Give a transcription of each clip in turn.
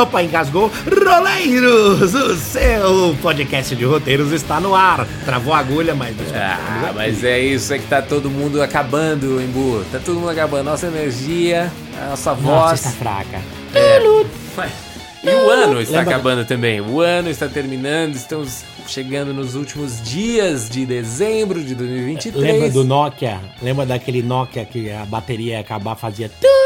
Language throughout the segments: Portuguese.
Opa, engasgou. Roleiros, o seu podcast de roteiros está no ar. Travou a agulha, mas... Ah, mas é isso, é que tá todo mundo acabando, Embu. Tá todo mundo acabando. Nossa energia, a nossa voz... Nossa, está fraca. É. E o ano está Lembra... acabando também. O ano está terminando, estamos chegando nos últimos dias de dezembro de 2023. Lembra do Nokia? Lembra daquele Nokia que a bateria ia acabar, fazia tulut?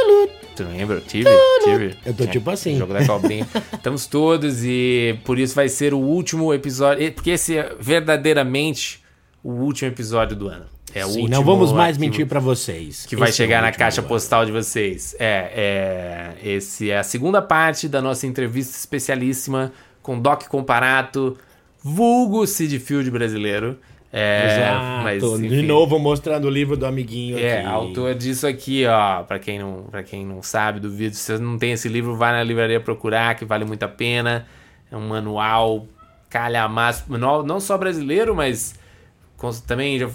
Tu lembra? Tive, tive. Eu tô tipo assim. Jogo da cobrinha. Estamos todos e por isso vai ser o último episódio. Porque esse é verdadeiramente o último episódio do ano. É Sim, último, não vamos mais mentir para vocês. Que vai chegar é na caixa postal de vocês. É, é, esse é a segunda parte da nossa entrevista especialíssima com Doc Comparato, vulgo Sid Field brasileiro. É, Exato. Mas, de novo mostrando o livro do amiguinho é, aqui. autor disso aqui, ó, para quem não, para quem não sabe do vídeo, se você não tem esse livro, vai na livraria procurar, que vale muito a pena. É um manual calhamaço, manual não só brasileiro, mas também já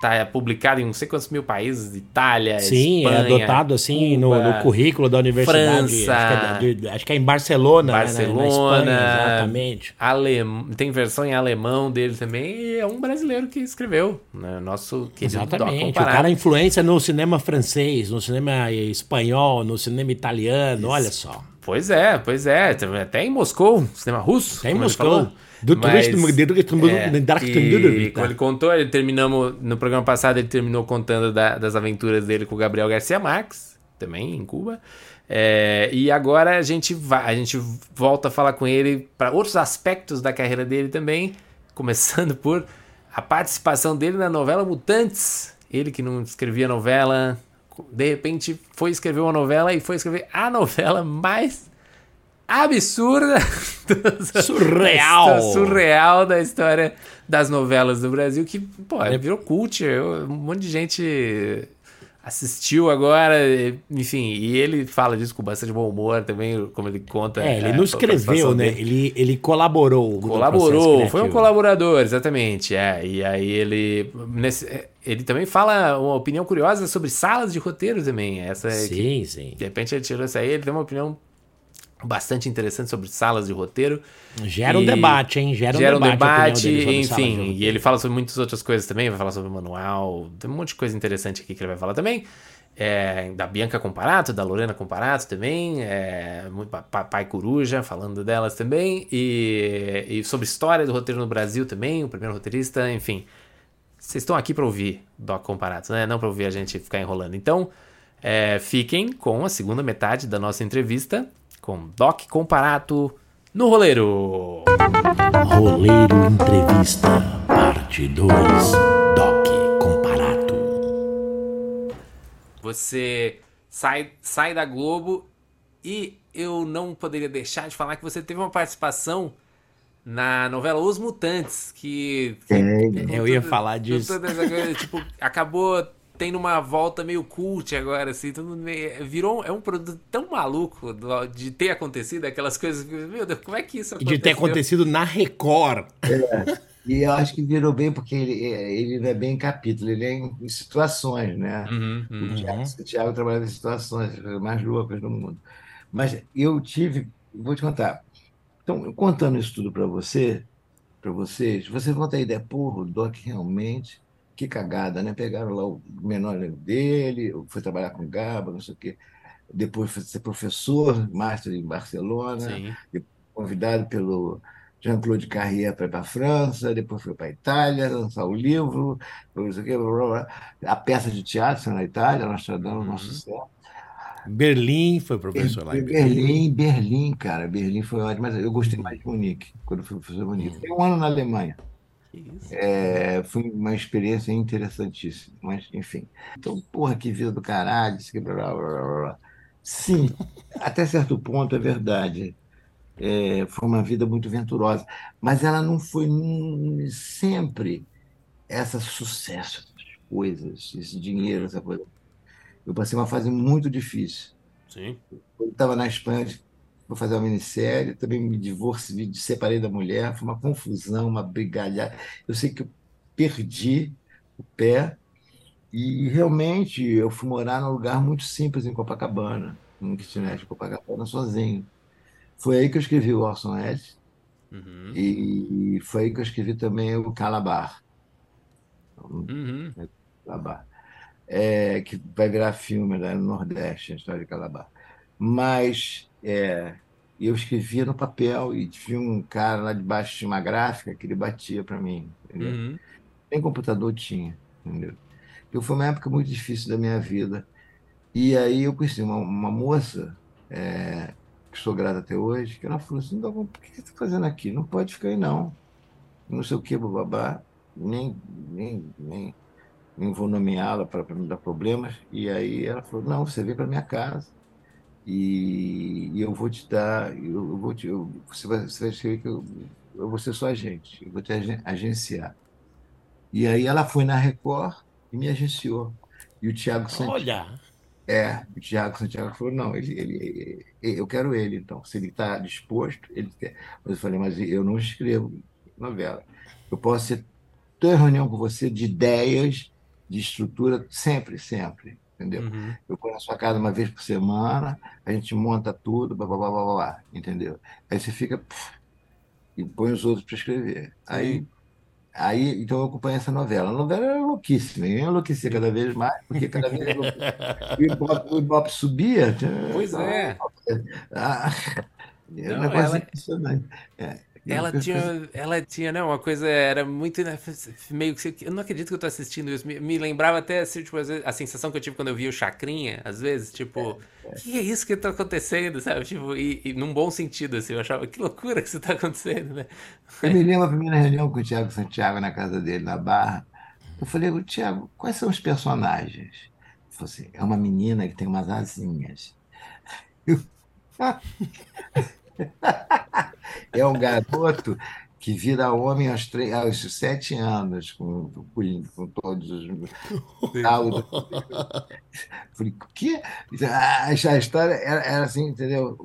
tá publicado em não sei quantos mil países, Itália, Sim, é Espanha, é adotado assim Cuba, no, no, currículo da universidade. França, acho que, é, de, acho que é em Barcelona, Barcelona, né, na, Espanha, exatamente. Alem, tem versão em alemão dele também, e é um brasileiro que escreveu, né, nosso querido Exatamente, o cara influência no cinema francês, no cinema espanhol, no cinema italiano, Isso. olha só. Pois é, pois é, até em Moscou, cinema russo. Até em Moscou. Do Mas, é, e, como ele contou, ele terminamos no programa passado ele terminou contando da, das aventuras dele com o Gabriel Garcia Marques, também em Cuba. É, e agora a gente vai, a gente volta a falar com ele para outros aspectos da carreira dele também, começando por a participação dele na novela Mutantes. Ele que não escrevia novela, de repente foi escrever uma novela e foi escrever a novela mais absurda, surreal, surreal da história das novelas do Brasil, que, pô, é. virou cult, um monte de gente assistiu agora, enfim, e ele fala disso com bastante bom humor também, como ele conta. É, ele é, não escreveu, né? Ele, ele colaborou. Colaborou, foi um colaborador, exatamente. É, e aí ele. Nesse, ele também fala uma opinião curiosa sobre salas de roteiro também. Essa sim, que, sim. De repente ele tirou essa aí, ele tem uma opinião bastante interessante sobre salas de roteiro. Gera um debate, hein? Gera, gera um debate, enfim. E ele fala sobre muitas outras coisas também, vai falar sobre manual, tem um monte de coisa interessante aqui que ele vai falar também. É, da Bianca Comparato, da Lorena Comparato também, é, Pai Coruja, falando delas também, e, e, sobre história do roteiro no Brasil também, o primeiro roteirista, enfim. Vocês estão aqui para ouvir Doc Comparato, né? Não para ouvir a gente ficar enrolando. Então, é, fiquem com a segunda metade da nossa entrevista com Doc Comparato no Roleiro. Roleiro Entrevista, parte 2. Doc Comparato. Você sai, sai da Globo e eu não poderia deixar de falar que você teve uma participação na novela Os Mutantes, que... que eu ia falar disso. tipo, acabou tem numa volta meio cult agora, assim, tudo meio, virou é um produto tão maluco de ter acontecido aquelas coisas, meu Deus, como é que isso aconteceu? E de ter acontecido na Record. É, e eu acho que virou bem porque ele, ele não é bem em capítulo, ele é em, em situações, né? Uhum, uhum. O, Thiago, o Thiago trabalha em situações mais loucas do mundo. Mas eu tive, vou te contar. Então, contando isso tudo para você, para vocês, vocês vão ter ideia, porra, o Doc realmente que cagada, né? Pegaram lá o menor dele, foi trabalhar com Gaba, não sei o quê. Depois foi ser professor, master em Barcelona, convidado pelo Jean-Claude Carrier para ir para a França, depois foi para a Itália, lançar o livro, não sei o quê, blá, blá, blá. a peça de teatro na Itália, nós dando uhum. nosso céu. Berlim foi professor lá em Berlim. Berlim, Berlim, cara, Berlim foi ótimo, mas eu gostei mais de Munique, quando fui professor de Munique. Tem um ano na Alemanha. É, foi uma experiência interessantíssima, mas enfim. Então, porra, que vida do caralho, isso que blá, blá, blá, blá. Sim, até certo ponto é verdade. É, foi uma vida muito venturosa, mas ela não foi sempre essa sucesso, essas coisas, esse dinheiro, essa coisa. Eu passei uma fase muito difícil. Sim. Eu estava na Espanha, vou fazer uma minissérie, também me divorciei, me separei da mulher, foi uma confusão, uma brigalhada. Eu sei que eu perdi o pé e realmente eu fui morar num lugar muito simples em Copacabana, num kitnet de Copacabana, sozinho. Foi aí que eu escrevi o Orson Welles uhum. e, foi aí que eu escrevi também o Calabar. Uhum. Calabar. É, que vai virar filme né, no Nordeste, a história de Calabar. Mas é, eu escrevia no papel e tinha um cara lá debaixo de uma gráfica que ele batia para mim. Uhum. Nem computador tinha, entendeu? Eu, foi uma época muito difícil da minha vida. E aí eu conheci uma, uma moça, é, que sou grata até hoje, que ela falou assim, por que você está fazendo aqui? Não pode ficar aí, não. Não sei o que, babá. Nem, nem, nem, nem vou nomeá-la para me dar problemas. E aí ela falou, não, você vem para minha casa e, e, eu vou te dar, eu, vou te, eu, você, vai, você vai que eu, eu vou ser sua agente, eu vou te agenciar. E aí ela foi na Record e me agenciou. E o Tiago Santiago. Olha! É, o Tiago Santiago falou: não, ele, ele, ele, eu quero ele, então. Se ele está disposto, ele quer. Mas eu falei: mas eu não escrevo novela. Eu posso ter reunião com você de ideias, de estrutura, sempre, sempre. Entendeu? Uhum. Eu vou na sua casa uma vez por semana, a gente monta tudo, blá, blá, blá, blá, blá entendeu? Aí você fica. Pff, e põe os outros para escrever. Sim. Aí Aí, então eu acompanhei essa novela. A novela era louquíssima, eu enlouquecia cada vez mais, porque cada vez o Ibope, o Ibope subia. Pois é. Ah, é um negócio ela... impressionante. É. Ela tinha, ela tinha, né, uma coisa, era muito, né, meio que, eu não acredito que eu tô assistindo isso, me, me lembrava até, assim, tipo, a sensação que eu tive quando eu vi o Chacrinha, às vezes, tipo, o é, é. que é isso que tá acontecendo, sabe, tipo, e, e, num bom sentido, assim, eu achava, que loucura que isso tá acontecendo, né. Eu me lembro a primeira reunião com o Tiago Santiago na casa dele, na Barra, eu falei, Tiago, quais são os personagens? Ele falou assim, é uma menina que tem umas asinhas. Eu... é um garoto que vira homem aos, três, aos sete anos, com, com, com todos os. Falei, o quê? Ah, a história era, era, assim, entendeu?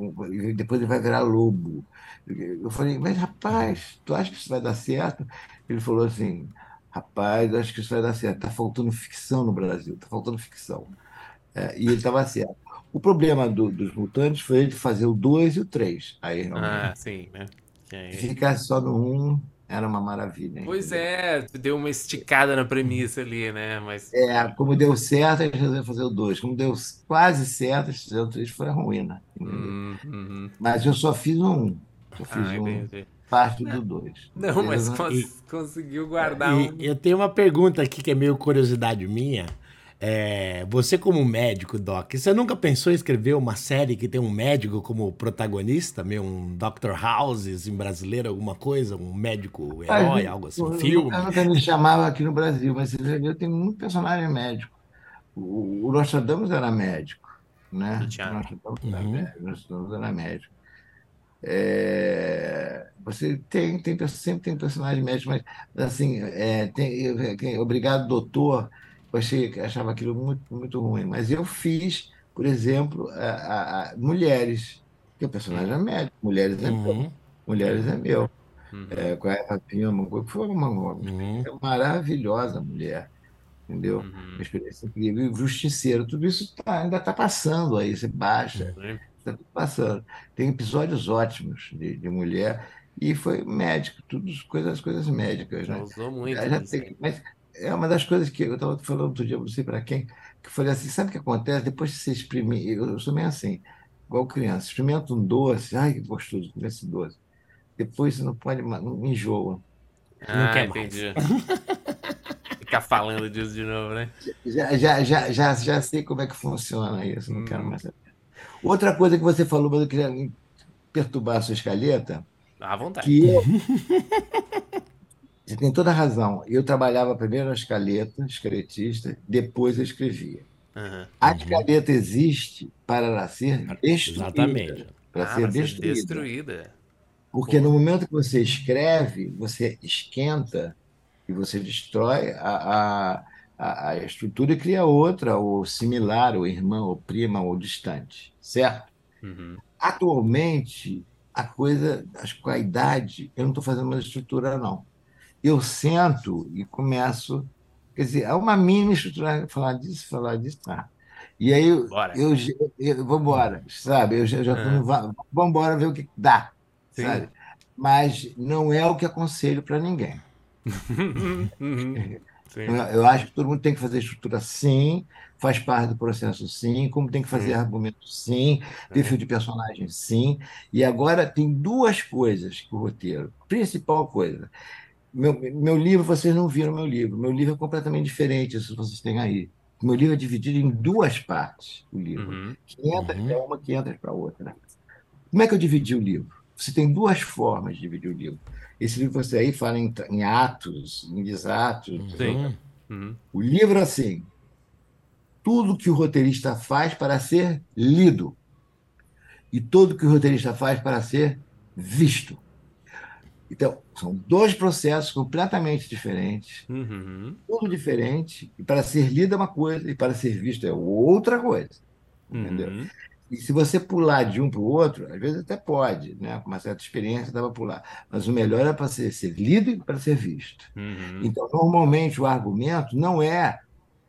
Depois ele vai virar lobo. Eu falei, mas rapaz, tu acha que isso vai dar certo? Ele falou assim, rapaz, acho que isso vai dar certo. Está faltando ficção no Brasil, está faltando ficção. É, e ele estava certo. O problema do, dos mutantes foi ele fazer o 2 e o 3. Aí, ah, sim, né? Se ficasse só no 1, um, era uma maravilha. Pois é, deu uma esticada na premissa ali, né? Mas... É, como deu certo, eles resolveram fazer o 2. Como deu quase certo, eles fizeram o 3, foi a ruína. Hum, uhum. Mas eu só fiz um. um. Eu fiz ah, um. Parte do 2. Não, mas cons conseguiu guardar e, um. Eu tenho uma pergunta aqui que é meio curiosidade minha. É, você como médico, Doc, você nunca pensou em escrever uma série que tem um médico como protagonista, meio um Dr. Houses em brasileiro, alguma coisa, um médico herói, algo assim, um filme? Eu nunca me chamava aqui no Brasil, mas você viu, tem muito personagem médico. O, o Nostradamus era médico, né? O Nostradamus, uhum. era, médico, Nostradamus era médico. É, você tem, tem, sempre tem personagem médico, mas assim, é, tem, obrigado, doutor eu achei, achava aquilo muito, muito ruim. Mas eu fiz, por exemplo, a, a, a Mulheres, que o personagem é médico, Mulheres é uhum. meu. Mulheres é meu. Uhum. É, com a Eva Pima, foi uma, uma uhum. maravilhosa mulher. Entendeu? Uhum. Uma experiência incrível. E o Justiceiro, tudo isso tá, ainda está passando aí, você baixa. Está tudo passando. Tem episódios ótimos de, de mulher e foi médico, tudo coisas, coisas médicas. Né? Usou muito. Já, já tem, mas é uma das coisas que eu estava falando outro dia, não sei para quem, que eu falei assim: sabe o que acontece? Depois que você exprimir, eu sou meio assim, igual criança, experimenta um doce, ai que gostoso comer esse doce. Depois você não pode, não enjoa. Ah, não quer entendi. Ficar falando disso de novo, né? Já, já, já, já, já sei como é que funciona isso, não hum. quero mais saber. Outra coisa que você falou, mas eu queria perturbar a sua escaleta. À vontade. Que eu, Você tem toda a razão. Eu trabalhava primeiro na escaleta, esqueletista, depois eu escrevia. Uhum. A escaleta existe para ser destruída. Exatamente. Para ah, ser destruída. destruída. Porque Pô. no momento que você escreve, você esquenta e você destrói a, a, a estrutura e cria outra, ou similar, ou irmã, ou prima, ou distante. Certo? Uhum. Atualmente, a coisa, acho que com a idade, eu não estou fazendo mais estrutura, não eu sento e começo. Quer dizer, há uma mínima estrutura, falar disso, falar disso. Tá. E aí, eu, eu, eu vamos embora, sabe? Eu já, já tô no, va- vamos embora ver o que dá, Sim. sabe? Mas não é o que aconselho para ninguém. Eu, eu acho que todo mundo tem que fazer estrutura sim, faz parte do processo sim, como tem que fazer Sim. argumento sim, perfil de personagem sim. E agora tem duas coisas que o roteiro, principal coisa. Meu, meu livro, vocês não viram meu livro. Meu livro é completamente diferente, isso vocês têm aí. Meu livro é dividido em duas partes, o livro. Uhum. 500 Uhum. para uma, 500 para outra. Como é que eu dividi o livro? Você tem duas formas de dividir o livro. Esse livro você aí fala em, em atos, em desatos. Sim. Hum. Uhum. O livro, assim, tudo que o roteirista faz para ser lido e tudo que o roteirista faz para ser visto. Então, são dois processos completamente diferentes, Uhum. tudo diferente, e para ser lido é uma coisa e para ser visto é outra coisa. Entendeu? Uhum. E se você pular de um para o outro, às vezes até pode, né? com uma certa experiência dá para pular. Mas o melhor é para ser, ser lido e para ser visto. Uhum. Então, normalmente, o argumento não é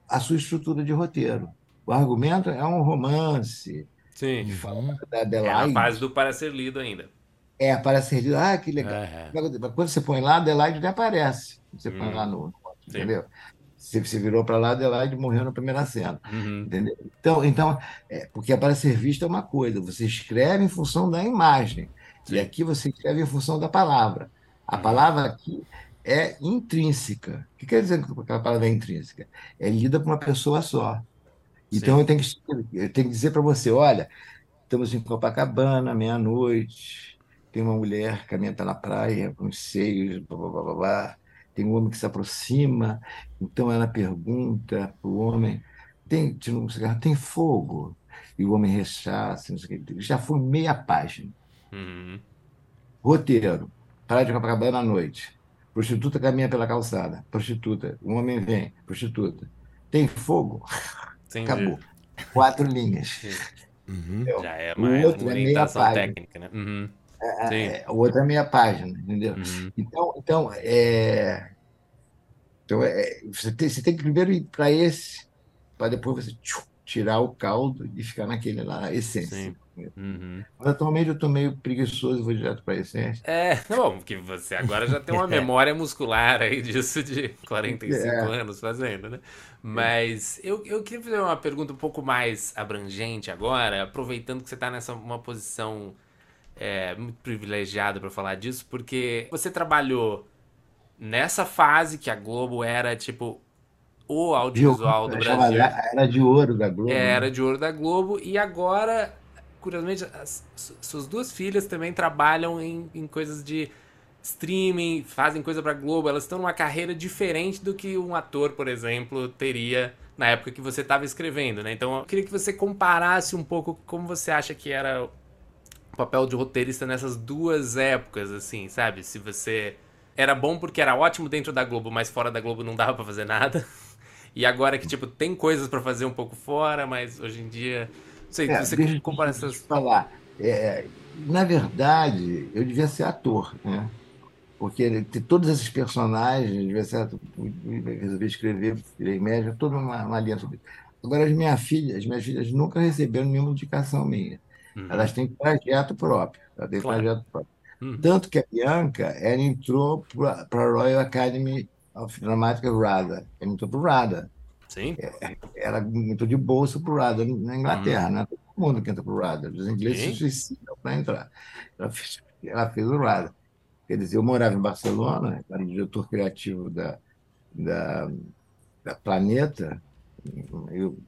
a sua estrutura de roteiro. O argumento é um romance Sim. que fala da É na Adelaide. fase do para ser lido ainda. É, para ser lido. Ah, que legal. É. Quando você põe lá, Adelaide não aparece. Você põe Hum. lá no. Sim. Entendeu? Se você virou para lá, Adelaide morreu na primeira cena. Uhum. Entendeu? Então, então é, porque para ser visto é uma coisa, você escreve em função da imagem, Sim. e aqui você escreve em função da palavra. A Uhum. palavra aqui é intrínseca. O que quer dizer que a palavra é intrínseca? É lida por uma pessoa só. Então Sim. eu tenho que, eu tenho que dizer para você: olha, estamos em Copacabana, meia-noite, tem uma mulher caminhando pela praia com os seios, blá, blá, blá, blá, blá. tem um homem que se aproxima, então ela pergunta para o homem: tem, tira um cigarro, tem fogo? E o homem rechaça, não sei o quê. já foi meia página. Uhum. Roteiro: praia de Copacabana à noite. Prostituta caminha pela calçada. Prostituta. Um homem vem. Prostituta. Tem fogo? Entendi. Acabou. Quatro linhas. Uhum. Já é outro uma é orientação página. técnica, né? Uhum. Sim. É, o outro é meia página, entendeu? Uhum. Então, então, é, então é, você, tem, você tem que primeiro ir para esse, para depois você tchu, tirar o caldo e ficar naquele lá, a essência. Sim. Uhum. Mas atualmente eu estou meio preguiçoso e vou direto para a essência. É, bom, porque você agora já tem uma memória muscular aí disso de 45 É. anos fazendo, né? Mas eu, eu queria fazer uma pergunta um pouco mais abrangente agora, aproveitando que você está nessa uma posição é, muito privilegiada para falar disso, porque você trabalhou nessa fase que a Globo era tipo o audiovisual do Brasil. Era de ouro da Globo. É, né? Era de ouro da Globo e agora, curiosamente, as, su- suas duas filhas também trabalham em, em coisas de streaming, fazem coisa pra Globo, elas estão numa carreira diferente do que um ator, por exemplo, teria na época que você estava escrevendo, né? Então eu queria que você comparasse um pouco como você acha que era papel de roteirista nessas duas épocas, assim, sabe? Se você era bom porque era ótimo dentro da Globo, mas fora da Globo não dava pra fazer nada. E agora que, tipo, tem coisas pra fazer um pouco fora, mas hoje em dia. Não sei, É, você deixa, compara deixa eu essas. falar. É, na verdade, eu devia ser ator, né? Porque ter todos esses personagens, devia ser ator. Resolvi escrever, virei médico, toda uma, uma linha sobre isso. Agora, as minhas filhas, as minhas filhas nunca receberam nenhuma indicação minha. Uhum. Elas têm projeto próprio. Ela tem Claro. projeto próprio. Uhum. Tanto que a Bianca, ela entrou para a Royal Academy of Dramatic RADA. Ela entrou para o RADA. Sim. Ela entrou de bolsa para o RADA na Inglaterra, né? Todo mundo que entra para o RADA. Os ingleses Sim. se suicidam para entrar. Ela fez, ela fez o RADA. Quer dizer, eu morava em Barcelona, era o diretor criativo da, da, da Planeta. Eu,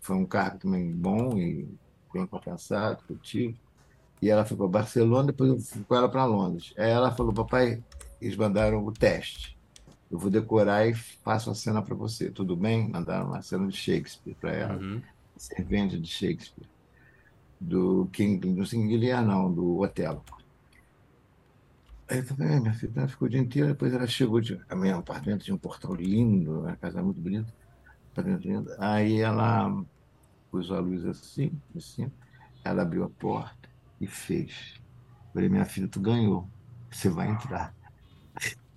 foi um cargo também bom e bem compensado tive. E ela foi para Barcelona, depois eu fui com ela para Londres. Aí ela falou: Papai, eles mandaram o teste. Eu vou decorar e faço a cena para você. Tudo bem? Mandaram uma cena de Shakespeare para ela, Uhum. servente de Shakespeare. Do King, do King Lear, não, do Otelo. Aí eu falei, "É, minha filha ficou o dia inteiro, depois ela chegou, de, a minha apartamento tinha um portão lindo, uma casa muito bonita, apartamento lindo. Aí ela pôs a luz assim, assim, ela abriu a porta e fez. Eu falei, minha filha, tu ganhou, você vai entrar.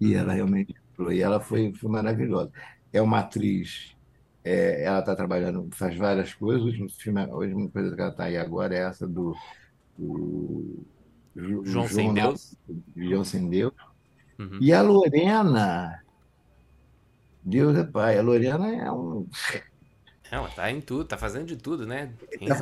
E ela realmente entrou, e ela foi, foi maravilhosa. É uma atriz É, ela está trabalhando, faz várias coisas. O último filme, a última coisa que ela está aí agora é essa do, do Ju- João Sem Deus. João Sem Deus. Uhum. E a Lorena, Deus é pai, a Lorena é um. Não, tá em tudo, tá fazendo de tudo, né?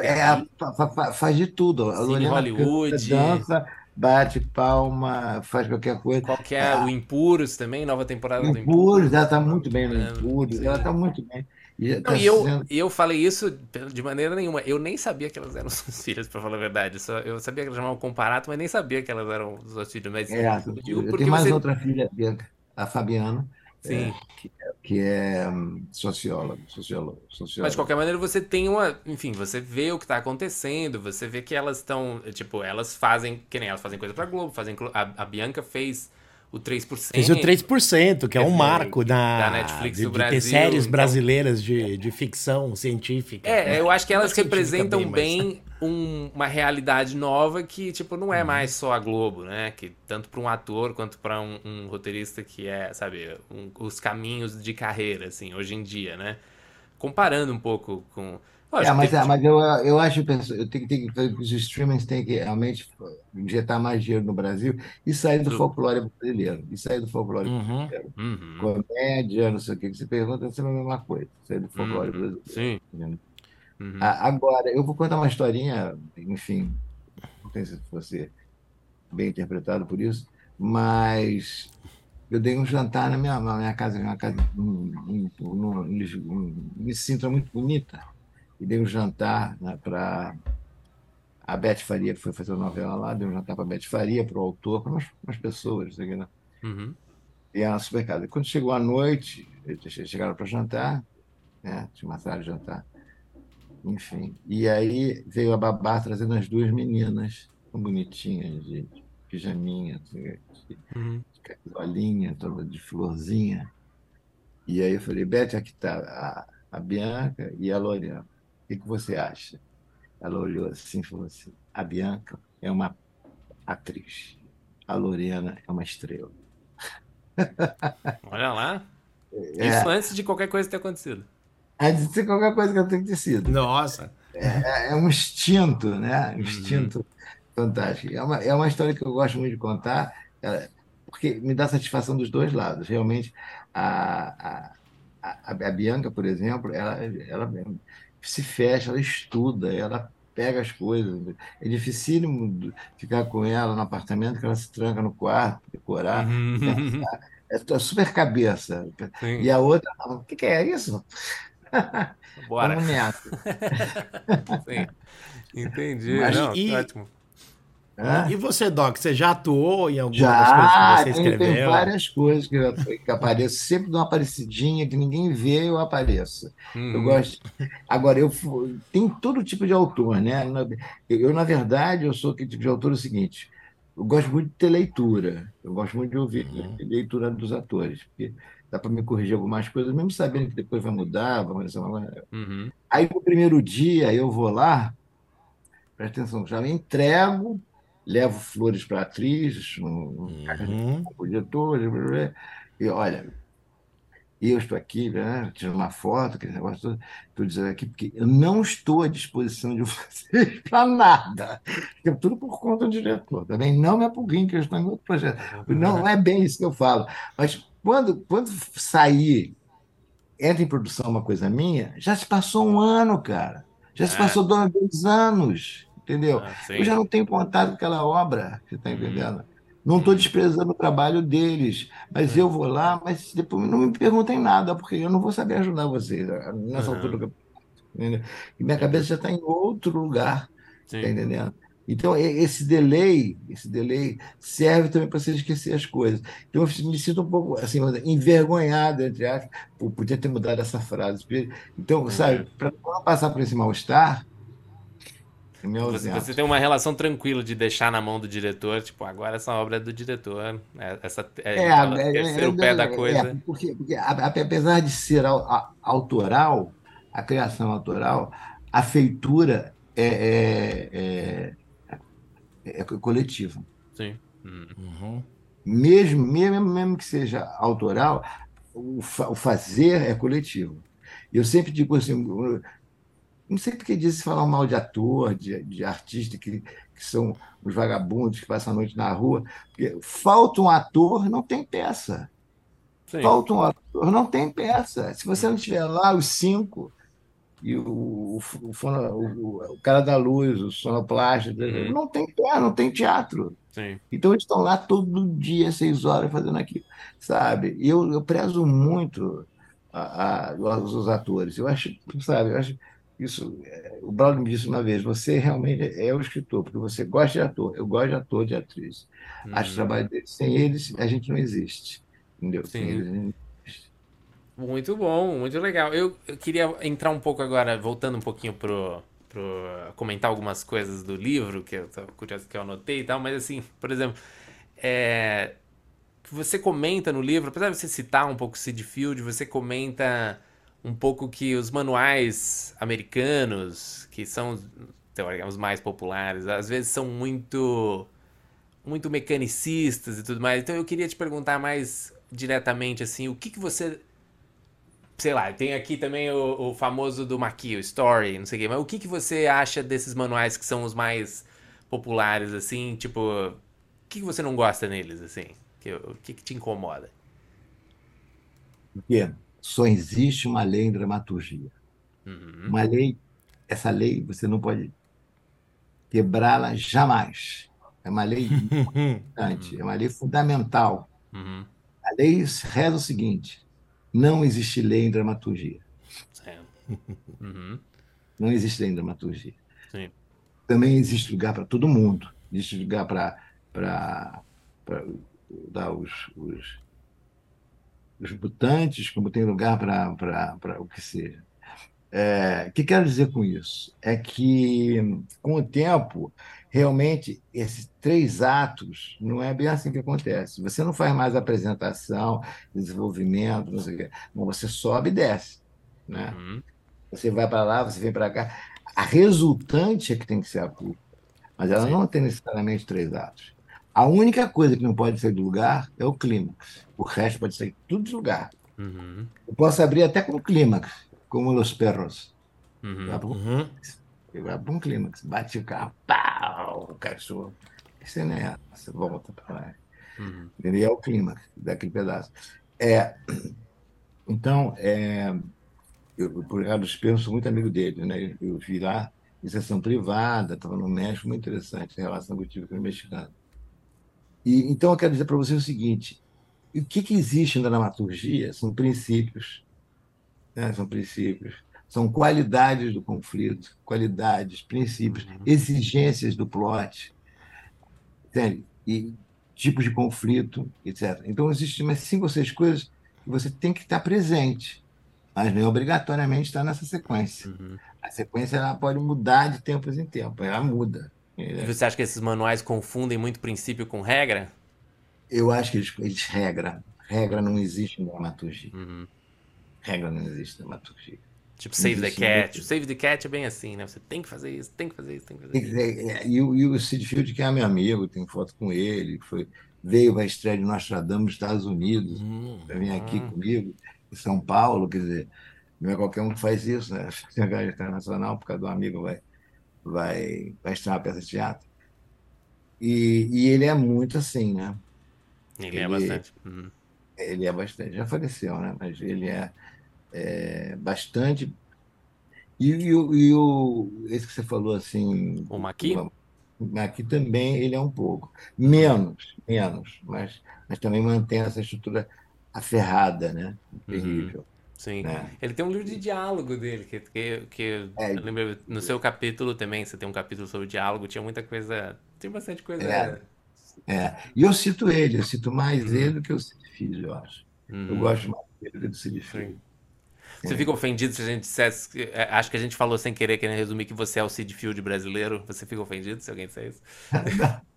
É, fa- fa- faz de tudo. Cine Hollywood. dança, bate palma, faz qualquer coisa. Qual que é o Impuros também, nova temporada do Impuros, ela está muito bem no É, Impuros, ela está muito bem. E Não, tá e eu, sendo- eu falei isso de maneira nenhuma. Eu nem sabia que elas eram suas filhas, pra falar a verdade. Só, eu sabia que elas chamavam Comparato, mas nem sabia que elas eram suas filhas. Mas É, eu eu tenho mais você... outra filha, Bianca, a Fabiana, Sim. que é hum, socióloga, socióloga, socióloga. Mas de qualquer maneira você tem uma. Enfim, você vê o que tá acontecendo, você vê que elas estão. Tipo, elas fazem. Que nem elas fazem coisa pra Globo, fazem. A, a Bianca fez o 3%. Fez o 3%, que é um É, marco da da, Netflix de, do de ter Brasil, séries então- brasileiras de, de ficção científica. É, eu acho que elas representam bem, bem, mas- um- uma realidade nova que, tipo, não é Uhum. mais só a Globo, né? Que tanto para um ator quanto para um, um roteirista que é, sabe, um- os caminhos de carreira, assim, hoje em dia, né? Comparando um pouco com. É, mas, tem- é, mas eu, eu acho que eu tenho, que- tenho que os streamings têm que realmente injetar mais dinheiro no Brasil e sair do folclore brasileiro. E sair do folclore Uhum. brasileiro. Uhum, Comédia, não sei o que, que você pergunta, é a mesma coisa. Sair do folclore uhum, brasileiro. sim. Uhum. Agora, eu vou contar uma historinha, enfim, não sei se você bem interpretado por isso, mas eu dei um jantar na minha, na minha casa, uma casa no- Lisboa, em Sintra muito bonita, e dei um jantar para a Beth Faria, que foi fazer a novela lá, dei um jantar para a Beth Faria, para o autor, para umas, umas pessoas, sei lá, Uhum. e era uma super casa. Quando chegou a noite, eles chegaram para jantar, né? Tinha uma sala de jantar. Enfim. E aí veio a babá trazendo as duas meninas, tão bonitinhas, de pijaminha, de Uhum. camisolinha, toda de florzinha. E aí eu falei, Beth, aqui está a, a Bianca e a Lorena. O que, que você acha? Ela olhou assim e falou assim: a Bianca é uma atriz, a Lorena é uma estrela. Olha lá. É, Isso antes de qualquer coisa ter acontecido. Antes de ser qualquer coisa que eu tenho que ter sido. Nossa. É, é um instinto, né? Um instinto fantástico. É uma, é uma história que eu gosto muito de contar, porque me dá satisfação dos dois lados. Realmente, a, a, a, a Bianca, por exemplo, ela, ela se fecha, ela estuda, ela pega as coisas. É dificílimo ficar com ela no apartamento, que ela se tranca no quarto, decorar. Uhum. É super cabeça. Sim. E a outra, o que, que é isso? Bora. Vamos nessa. Sim. Entendi. Mas- Não, e- ótimo. E você, Doc, você já atuou em alguma das coisas Já, que você tem, tem escreveu? várias coisas que eu, que apareço. Sempre dou uma aparecidinha que ninguém vê, eu apareço. Eu Uhum. gosto. Agora, eu tem todo tipo de autor, né? Na- Eu, eu, na verdade, eu sou aquele tipo de autor o seguinte: eu gosto muito de ter leitura, eu gosto muito de ouvir Uhum. leitura dos atores, porque dá para me corrigir algumas coisas, mesmo sabendo que depois vai mudar. Vai acontecer uma- Uhum. Aí, no primeiro dia, eu vou lá, presta atenção, já entrego, levo flores para a atriz, um, um Uhum. o diretor, e olha, eu estou aqui, né, tirando uma foto, aquele negócio todo, estou dizendo aqui, porque eu não estou à disposição de vocês para nada. É tudo por conta do diretor. Também não me apurrim, que eu estou em outro projeto. Não, não é bem isso que eu falo. Mas quando, quando sair, entra em produção uma coisa minha, já se passou um ano, cara. Já se É. passou dois, dois anos, entendeu? Ah. Eu já não tenho contato com aquela obra, você está Uhum. entendendo? Não estou desprezando o trabalho deles, mas É. eu vou lá, mas depois não me perguntem nada, porque eu não vou saber ajudar vocês ah, nessa Uhum. altura. do campeonato, minha cabeça já está em outro lugar, Sim. está entendendo? Então, esse delay, esse delay serve também para você esquecer as coisas. Então, eu me sinto um pouco assim, envergonhado, entre aspas, por podia ter mudado essa frase. Então, Uhum. sabe, para não passar por esse mal-estar, é Você, tem uma relação tranquila de deixar na mão do diretor, tipo, agora essa obra é do diretor, é, essa é, É, aquela é, terceiro é, pé da é, coisa. porque, porque a- a- apesar de ser au- a- autoral, a criação autoral, a feitura é, é, é, é coletiva. Sim. Hum. Uhum. Mesmo, mesmo, mesmo que seja autoral, o, fa- o fazer é coletivo. Eu sempre digo assim, não sei porque diz falar mal de ator, de, de artista, que, que são os vagabundos que passam a noite na rua. Porque falta um ator, não tem peça. Sim. Falta um ator, não tem peça. Se você não tiver lá os cinco, e o, o, o, o cara da luz, o sonoplasta, uhum. não tem pé, não tem teatro. Sim. Então eles estão lá todo dia, seis horas, fazendo aquilo, sabe? E eu, eu prezo muito a, a, os atores. Eu acho, sabe, eu acho isso. É, o Braulio me disse uma vez: você realmente é o escritor, porque você gosta de ator. Eu gosto de ator, de atriz. Uhum. Acho o trabalho deles. Sem eles, a gente não existe. Entendeu? Sim. Sem eles, muito bom, muito legal. Eu, eu, queria entrar um pouco agora, voltando um pouquinho pro, pro comentar algumas coisas do livro que eu curioso que eu anotei e tal, mas assim, por exemplo, é, você comenta no livro, apesar de você citar um pouco Sid Field, você comenta um pouco que os manuais americanos, que são os mais populares, às vezes são muito muito mecanicistas e tudo mais. Então eu queria te perguntar mais diretamente assim, o que, que você sei lá, tem aqui também o, o famoso do Maqui, o Story, não sei o quê. Mas o que, que você acha desses manuais que são os mais populares, assim? Tipo, o que, que você não gosta neles, assim? O que, que te incomoda? Porque só existe uma lei em dramaturgia. Uhum. Uma lei, essa lei você não pode quebrá-la jamais. É uma lei importante, é uma lei fundamental. Uhum. A lei reza o seguinte: não existe lei em dramaturgia. Uhum. Não existe lei em dramaturgia. Sim. Também existe lugar para todo mundo. Existe lugar para dar os, os, os mutantes, como tem lugar para o que seja. É, o que quero dizer com isso? É que, com o tempo, realmente esses três atos não é bem assim que acontece. Você não faz mais apresentação, desenvolvimento, não sei o quê. você sobe e desce. Né? Uhum. Você vai para lá, você vem para cá. A resultante é que tem que ser a culpa, mas ela Sim. não tem necessariamente três atos. A única coisa que não pode sair do lugar é o clímax. O resto pode sair tudo de lugar. Uhum. Eu posso abrir até com o clímax, como os perros. Uhum. Tá uhum. Vai para um clímax, bate o carro, pau, o cachorro. Você não é, você volta para lá. Uhum. E é o clímax daquele pedaço. É, então, é, eu, por Carlos Espelho, sou muito amigo dele, né? Eu vi lá em sessão privada, estava no México, muito interessante a relação que eu tive com o mexicano. E, então, eu quero dizer para você o seguinte: o que, que existe na dramaturgia são princípios, né? são princípios são qualidades do conflito, qualidades, princípios, uhum. exigências do plot, entende? E tipos de conflito, etc. Então, existem umas cinco ou seis coisas que você tem que estar presente, mas não é obrigatoriamente estar nessa sequência. Uhum. A sequência ela pode mudar de tempos em tempos, ela muda. E você acha que esses manuais confundem muito princípio com regra? Eu acho que eles, eles regra. Regra não existe em dramaturgia. Uhum. Regra não existe em dramaturgia. Tipo, Save the Cat. O Save the Cat é bem assim, né? Você tem que fazer isso, tem que fazer isso, tem que fazer isso. É, é, e, o, e o Sid Field, que é meu amigo, tem foto com ele, foi, veio para a estreia de Nostradamus nos Estados Unidos, hum, para vir aqui hum. comigo, em São Paulo, quer dizer, não é qualquer um que faz isso, né? A internacional, por causa do amigo, vai, vai, vai estrear a peça de teatro. E, e ele é muito assim, né? Ele, é ele é bastante. Uhum. Ele é bastante. Já faleceu, né? Mas ele é é, bastante. E, e, e, o, esse que você falou assim. O Maqui? O Maqui também ele é um pouco. Menos, menos, mas, mas também mantém essa estrutura aferrada, né? Terrível. Uhum. Sim. Né? Ele tem um livro de diálogo dele, que, que, que é, eu lembro, no seu capítulo também, você tem um capítulo sobre diálogo, tinha muita coisa. Tinha bastante coisa. É, é. E eu cito ele, eu cito mais uhum. ele do que o Cid Filho, eu acho. Uhum. Eu gosto mais dele do que do Cid Filho. Você fica ofendido se a gente dissesse. É, acho que a gente falou sem querer, querendo resumir, que você é o Sid Field brasileiro. Você fica ofendido se alguém disser isso?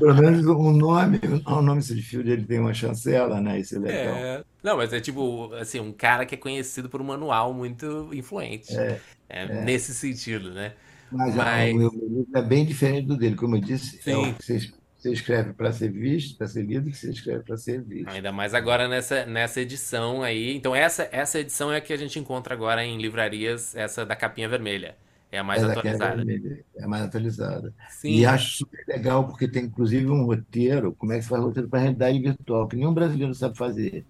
Pelo menos o nome, o nome Sid Field ele tem uma chancela, né? Isso é legal. É, não, mas é tipo, assim, um cara que é conhecido por um manual muito influente. É, é, é. Nesse sentido, né? Mas, mas... o meu livro é bem diferente do dele, como eu disse. É Sim. É o que vocês você escreve para ser visto, para ser lido, que você escreve para ser visto. Ainda mais agora nessa, nessa edição aí. Então, essa, essa edição é a que a gente encontra agora em livrarias, essa da capinha vermelha. É a mais Essa aqui é atualizada. vermelha, é a mais atualizada. Sim. E acho super legal, porque tem inclusive um roteiro, como é que se faz roteiro para realidade virtual, que nenhum brasileiro sabe fazer.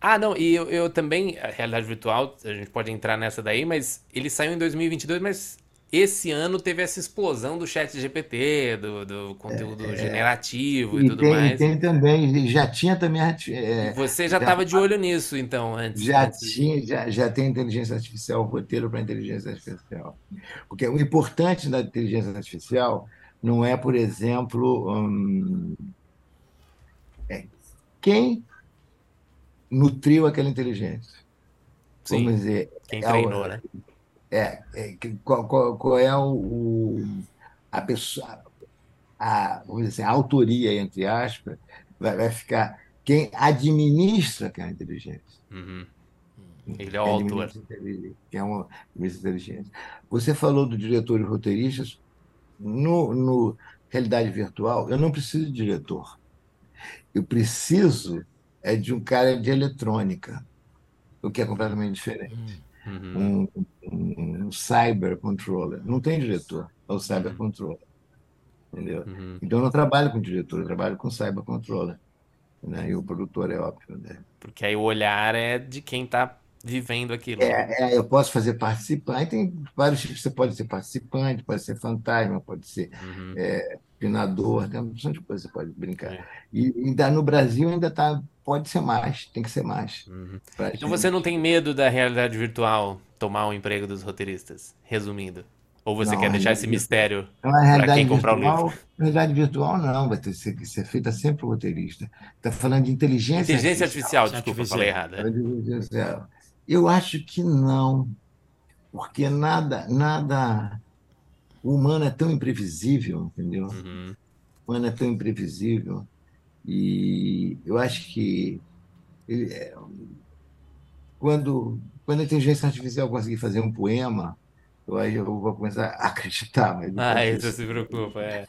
Ah, não, e eu, eu também, a realidade virtual, a gente pode entrar nessa daí, mas ele saiu em 2022, mas esse ano teve essa explosão do chat GPT, do, do conteúdo generativo e, É, E tudo tem, mais. tem também, e já tinha também, é, Você já estava de olho nisso, então, antes. já antes. tinha, já, já tem inteligência artificial, roteiro para inteligência artificial. Porque o importante da inteligência artificial não é, por exemplo, hum, é quem nutriu aquela inteligência. Sim, Vamos dizer, quem é treinou, né? É, é, que- qual, qual- qual é o, o- a pessoa, a, vamos dizer assim, a autoria, entre aspas, vai, vai ficar quem administra aquela inteligência. Uhum. Ele é o autor. Quem é uma inteligência. Você falou do diretor e roteiristas. No, no realidade virtual, eu não preciso de diretor. Eu preciso é de um cara de eletrônica, o que é completamente diferente Uhum. um, um, um cyber controller. Não tem diretor, é o cyber controller. Entendeu? Uhum. Então eu não trabalho com diretor, eu trabalho com cyber controller. Né? E o produtor é óbvio. Né? Porque aí o olhar é de quem tá vivendo aquilo. É, é, eu posso fazer participante, tem vários tipos. Você pode ser participante, pode ser fantasma, pode ser Uhum. é, pinador, tem uma opção de coisa você pode brincar. É. E ainda no Brasil ainda tá, pode ser mais, tem que ser mais. Uhum. Então gente. você não tem medo da realidade virtual tomar o emprego dos roteiristas? Resumindo. Ou você Não, quer deixar esse não. mistério Então, a realidade quem comprar o virtual, realidade virtual não, vai ter que ser, feita sempre por roteirista. Está falando de inteligência, Inteligência artificial, desculpa, Artificial. falei errado. é. Artificial. Eu acho que não, porque nada, nada, o humano é tão imprevisível, entendeu? Uhum. O humano é tão imprevisível e eu acho que ele- é, quando, quando a inteligência artificial conseguir fazer um poema, eu, aí eu vou começar a acreditar, mas Ah, isso se preocupa, é.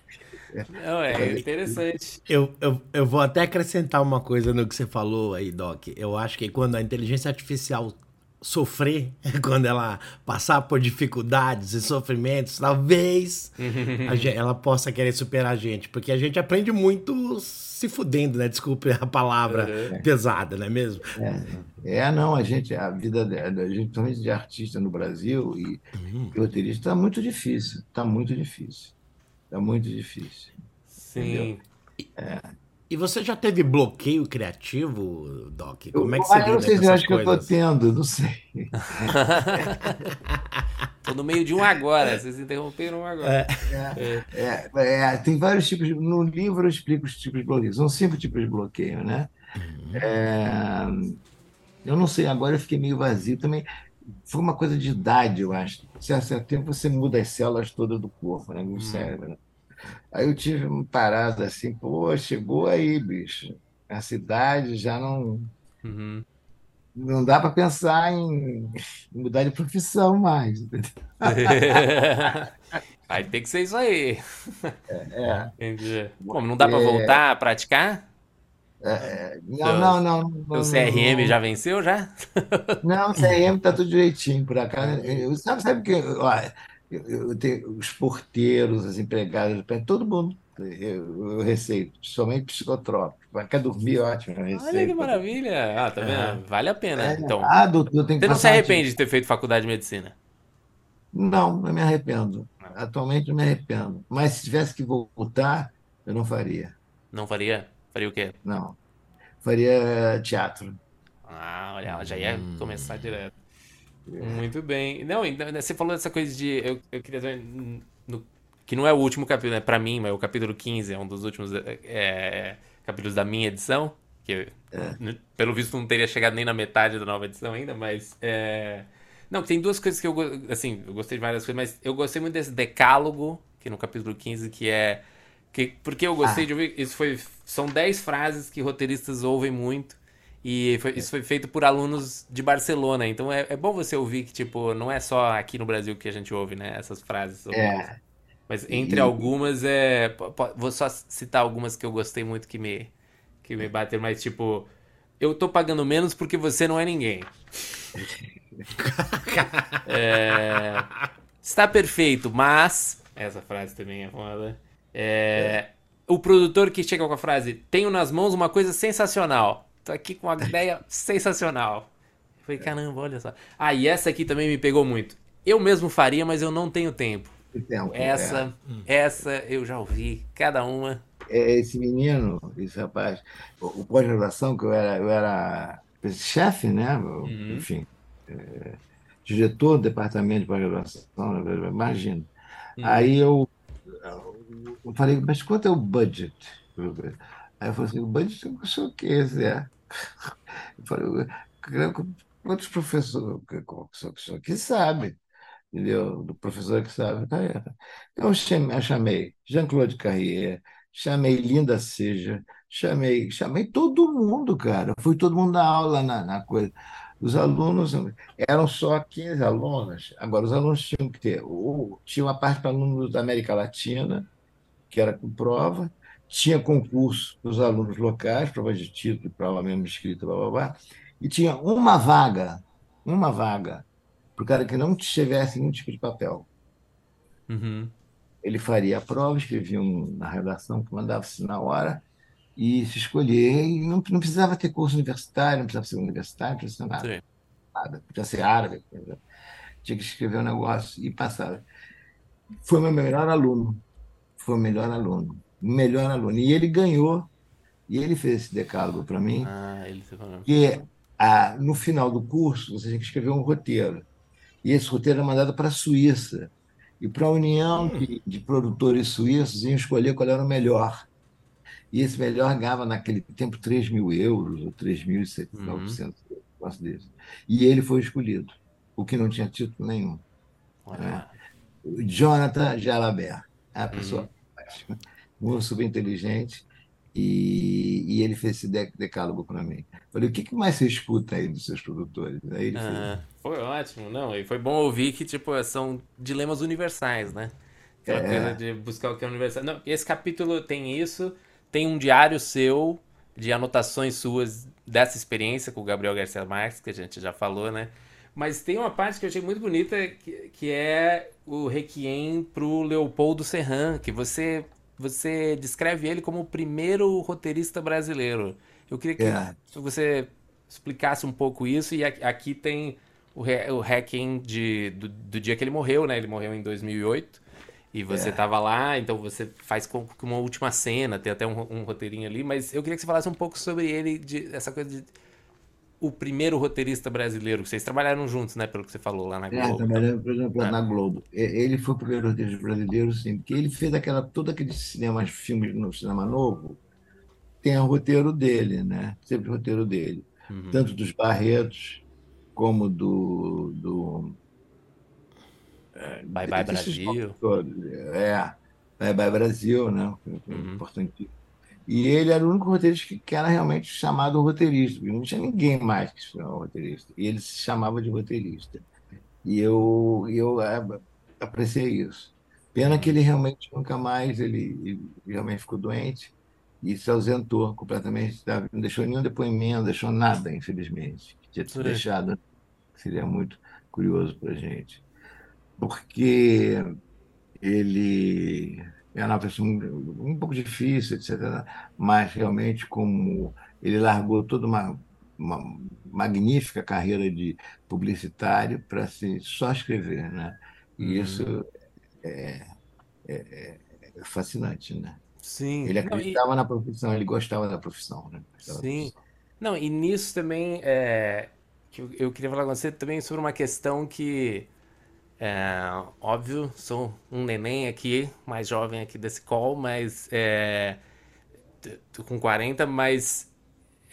Não, é interessante. Eu, eu, eu vou até acrescentar uma coisa no que você falou aí, Doc. Eu acho que quando a inteligência artificial sofrer, quando ela passar por dificuldades e sofrimentos, talvez a gen- ela possa querer superar a gente. Porque a gente aprende muito se fudendo, né? Desculpe a palavra pesada, não é mesmo? É, não, a gente, a vida da da gente, principalmente de artista no Brasil e, e roteirista, está muito difícil, está muito difícil, está muito difícil. Sim. E você já teve bloqueio criativo, Doc? Como é que você Ah, eu não lida sei com se eu acho que eu estou coisas? tendo, não sei. Tô no meio de um agora, vocês interromperam um agora. É, é, tem vários tipos, de- no livro eu explico os tipos de bloqueio, são cinco tipos de bloqueio, né? É, eu não sei, agora eu fiquei meio vazio também. Foi uma coisa de idade, eu acho. Certo, certo tempo você muda as células todas do corpo, né? Do cérebro. né? Aí eu tive uma parada assim, pô, chegou aí, bicho. A cidade já não, Uhum. não dá para pensar em mudar de profissão mais. Vai ter que ser isso aí. É, Entendi. Como, não dá pra voltar a praticar? não, não, não. não, O CRM não. já venceu, já? Não, o CRM está tudo direitinho por acaso. Eu, sabe, sabe que eu, tenho os porteiros, as empregadas, todo mundo eu, eu receito, somente psicotrópico. Mas Quer dormir, ótimo, eu Olha que maravilha. Ah, tá vendo? Vale a pena. É, Então, ah, doutor, que você não se arrepende de ter feito faculdade de medicina? Não, não me arrependo. Atualmente não me arrependo. Mas se tivesse que voltar, eu não faria. Não faria? Faria o quê? Não. Faria teatro. Ah, olha, já ia Hum. começar direto. Muito bem. Não, então, você falou dessa coisa de. Eu, eu queria no- que não é o último capítulo, né? Pra mim, mas é o capítulo 15, é um dos últimos é, capítulos da minha edição. Que né, pelo visto não teria chegado nem na metade da nova edição ainda, mas. é, Não, tem duas coisas que eu. Assim, eu gostei de várias coisas, mas eu gostei muito desse decálogo, que no capítulo 15, que é. Que, porque eu gostei Ah. de ouvir. Isso foi. São 10 frases que roteiristas ouvem muito. E foi- isso foi feito por alunos de Barcelona. Então é, é bom você ouvir que, tipo, não é só aqui no Brasil que a gente ouve, né? Essas frases. É. Mas entre E- algumas, é. Vou só citar algumas que eu gostei muito que me, que me bateram, mas tipo. Eu tô pagando menos porque você não é ninguém. É, Está perfeito, mas. Essa frase também é foda. É, O produtor que chega com a frase: Tenho nas mãos uma coisa sensacional. Tô aqui com uma ideia sensacional. Eu falei, caramba, olha só. Ah, e essa aqui também me pegou muito. Eu mesmo faria, mas eu não tenho tempo. Então, Essa, essa eu já ouvi, cada uma. é, esse menino, esse rapaz, o, o pós-graduação, que eu era, eu era chefe, né? Uhum. Enfim, é, diretor do departamento de pós-graduação, imagina. Uhum. Aí eu, eu falei, mas quanto é o budget? Aí eu falei assim, o budget eu não sei o que, Zé. Eu falei, quantos professores, o que sabe, entendeu? Do professor que sabe. Então eu chamei, eu chamei Jean-Claude Carrier, chamei Linda Seja, chamei, chamei todo mundo, cara. Fui todo mundo dar aula na, na coisa. Os alunos eram só 15 alunos, agora os alunos tinham que ter, ou, tinha uma parte para alunos da América Latina, que era com prova, tinha concurso para os alunos locais, prova de título, prova mesmo escrita, blá, blá, blá, e tinha uma vaga, uma vaga, para o cara que não tivesse nenhum tipo de papel. Uhum. Ele faria a prova, escrevia um, na redação que mandava-se na hora, e se escolher, e não, não precisava ter curso universitário, não precisava ser universitário, não precisava nada, Sim. nada. Podia ser árabe, tinha que escrever um negócio e passar. Foi o meu melhor aluno, foi o melhor aluno, melhor aluno. E ele ganhou, e ele fez esse decálogo para mim, Ah, ele que ah, no final do curso você tinha que escrever um roteiro. E esse roteiro era mandado para a Suíça. E para a União de, de Produtores Suíços iam escolher qual era o melhor. E esse melhor ganhava naquele tempo 3 mil euros ou 3.700, um negócio desse. E ele foi escolhido, o que não tinha título nenhum. Olha. O Jonathan Jalabert, uma pessoa fantástica, muito super inteligente, e, e ele fez esse de- decálogo para mim. Falei, o que, que mais você escuta aí dos seus produtores? Aí ele fez, Ah, foi ótimo, não, e foi bom ouvir que, tipo, são dilemas universais, né? Aquela É. coisa de buscar o que é universal. Não, esse capítulo tem isso, tem um diário seu, de anotações suas dessa experiência com o Gabriel Garcia Marques, que a gente já falou, né? Mas tem uma parte que eu achei muito bonita, que, que é o requiem pro Leopoldo Serran, que você, você descreve ele como o primeiro roteirista brasileiro. Eu queria que É. você explicasse um pouco isso, e aqui- tem o, re- o hacking de, do, do dia que ele morreu, né? Ele morreu em 2008, e você É. tava lá, então você faz com com uma última cena, tem até um, um roteirinho ali, mas eu queria que você falasse um pouco sobre ele, de, essa coisa de o primeiro roteirista brasileiro, vocês trabalharam juntos, né? Pelo que você falou lá na É, Globo. trabalhando, por exemplo, É. na Globo. E- Ele foi o primeiro roteirista brasileiro, sim, porque ele fez aquela, todo aquele cinema, filmes no cinema novo, tem o roteiro dele, né? Sempre o roteiro dele. Uhum. Tanto dos Barretos, como do, do Bye Bye Brasil. É, Bye Bye Brasil, né? Uhum. Importante. E ele era o único roteirista que, que era realmente chamado roteirista, porque não tinha ninguém mais que se chamava roteirista. E ele se chamava de roteirista. E eu, eu é, apreciei isso. Pena que ele realmente nunca mais, ele, ele realmente ficou doente e se ausentou completamente, sabe? não deixou nenhum depoimento, não deixou nada, infelizmente. Que tinha Sim. deixado, seria muito curioso para a gente. Porque ele era uma pessoa um, um pouco difícil, etc. Mas realmente, como ele largou toda uma, uma magnífica carreira de publicitário para se só escrever, né? E Uhum. isso é, é- é fascinante, né? Sim. Ele Não, e- acreditava na profissão, ele gostava da profissão, né? Gostava Sim. profissão. Não, e nisso também é, que eu, eu queria falar com você também sobre uma questão que, é, óbvio, sou um neném aqui, mais jovem aqui desse call, mas é, tô com 40, mas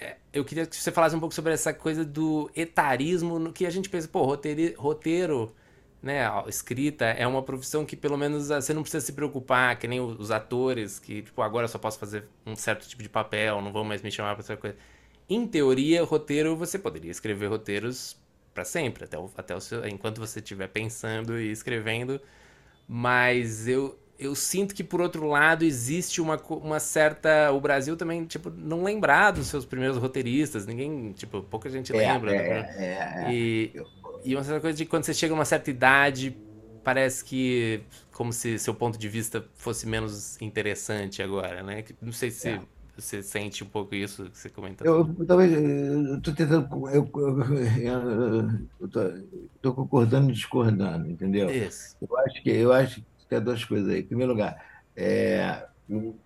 é, eu queria que você falasse um pouco sobre essa coisa do etarismo, no que a gente pensa, pô, roteiri- roteiro, né, escrita é uma profissão que pelo menos você não precisa se preocupar, que nem os atores, que tipo, agora só posso fazer um certo tipo de papel, não vão mais me chamar pra essa coisa. Em teoria, roteiro, você poderia escrever roteiros pra sempre, até o, até o seu, enquanto você estiver pensando e escrevendo, mas eu, eu sinto que, por outro lado, existe uma, uma certa. O Brasil também, tipo, não lembrar dos seus primeiros roteiristas. Ninguém, tipo, pouca gente É, lembra. é, né? é, é. E, e uma certa coisa de quando você chega a uma certa idade, parece que. Como se seu ponto de vista fosse menos interessante agora, né? Não sei se É. você sente um pouco isso que você comentou. Eu, eu- talvez estou tentando. Eu, estou concordando e discordando, entendeu? Isso. Eu acho que eu acho que tem duas coisas aí. Em primeiro lugar, é, eu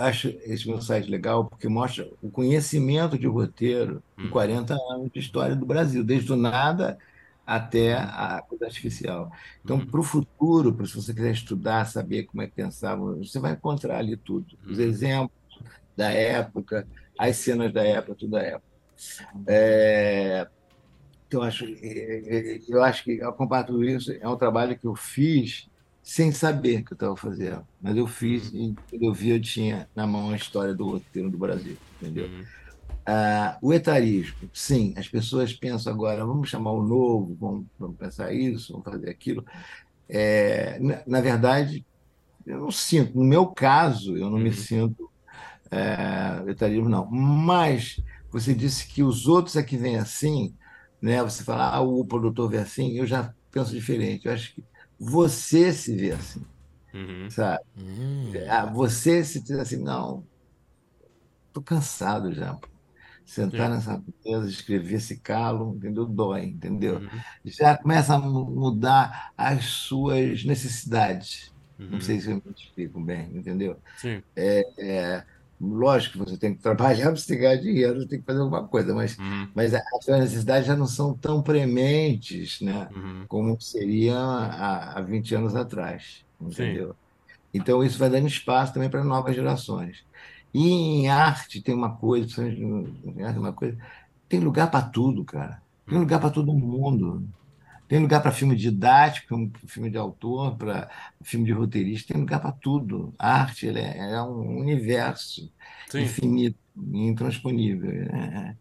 acho esse meu site legal porque mostra o conhecimento de roteiro Hum. 40 anos de história do Brasil, desde o nada até a coisa artificial. Então, Uhum. para o futuro, se você quiser estudar, saber como é que pensava, você vai encontrar ali tudo. Os Uhum. exemplos da época, as cenas da época, tudo da época. É, então, eu acho, é, é, eu acho que, ao comparar tudo isso, é um trabalho que eu fiz sem saber que eu estava fazendo. Mas eu fiz e quando eu vi, eu tinha na mão a história do roteiro do Brasil, entendeu? Uhum. Ah, o etarismo, sim, as pessoas pensam agora, vamos chamar o novo, vamos, vamos pensar isso, vamos fazer aquilo. É, na, na verdade, eu não sinto, no meu caso, eu não me Uhum. sinto é, não. Mas você disse que os outros é que vêm assim, né? Você fala, ah, o produtor vê assim, eu já penso diferente. Eu acho que você se vê assim, Uhum. sabe? Hum. Ah, Você se diz assim, não, tô cansado já. Sentar Sim. nessa mesa, escrever esse calo, entendeu? Dói, entendeu? Uhum. Já começa a mu- mudar as suas necessidades. Não Uhum. sei se eu me explico bem, entendeu? Sim. É, lógico que você tem que trabalhar para você ganhar dinheiro, você tem que fazer alguma coisa, mas, Uhum. mas as suas necessidades já não são tão prementes, né? Uhum. como seria há, há 20 anos atrás, Sim. entendeu? Então, isso vai dando espaço também para novas gerações. E em arte tem uma coisa, uma coisa, tem lugar para tudo, cara. Tem Uhum. lugar para todo mundo. Tem lugar para filme didático, filme de autor, para filme de roteirista, tem lugar para tudo. A arte é, é um universo Sim. infinito, intransponível. né?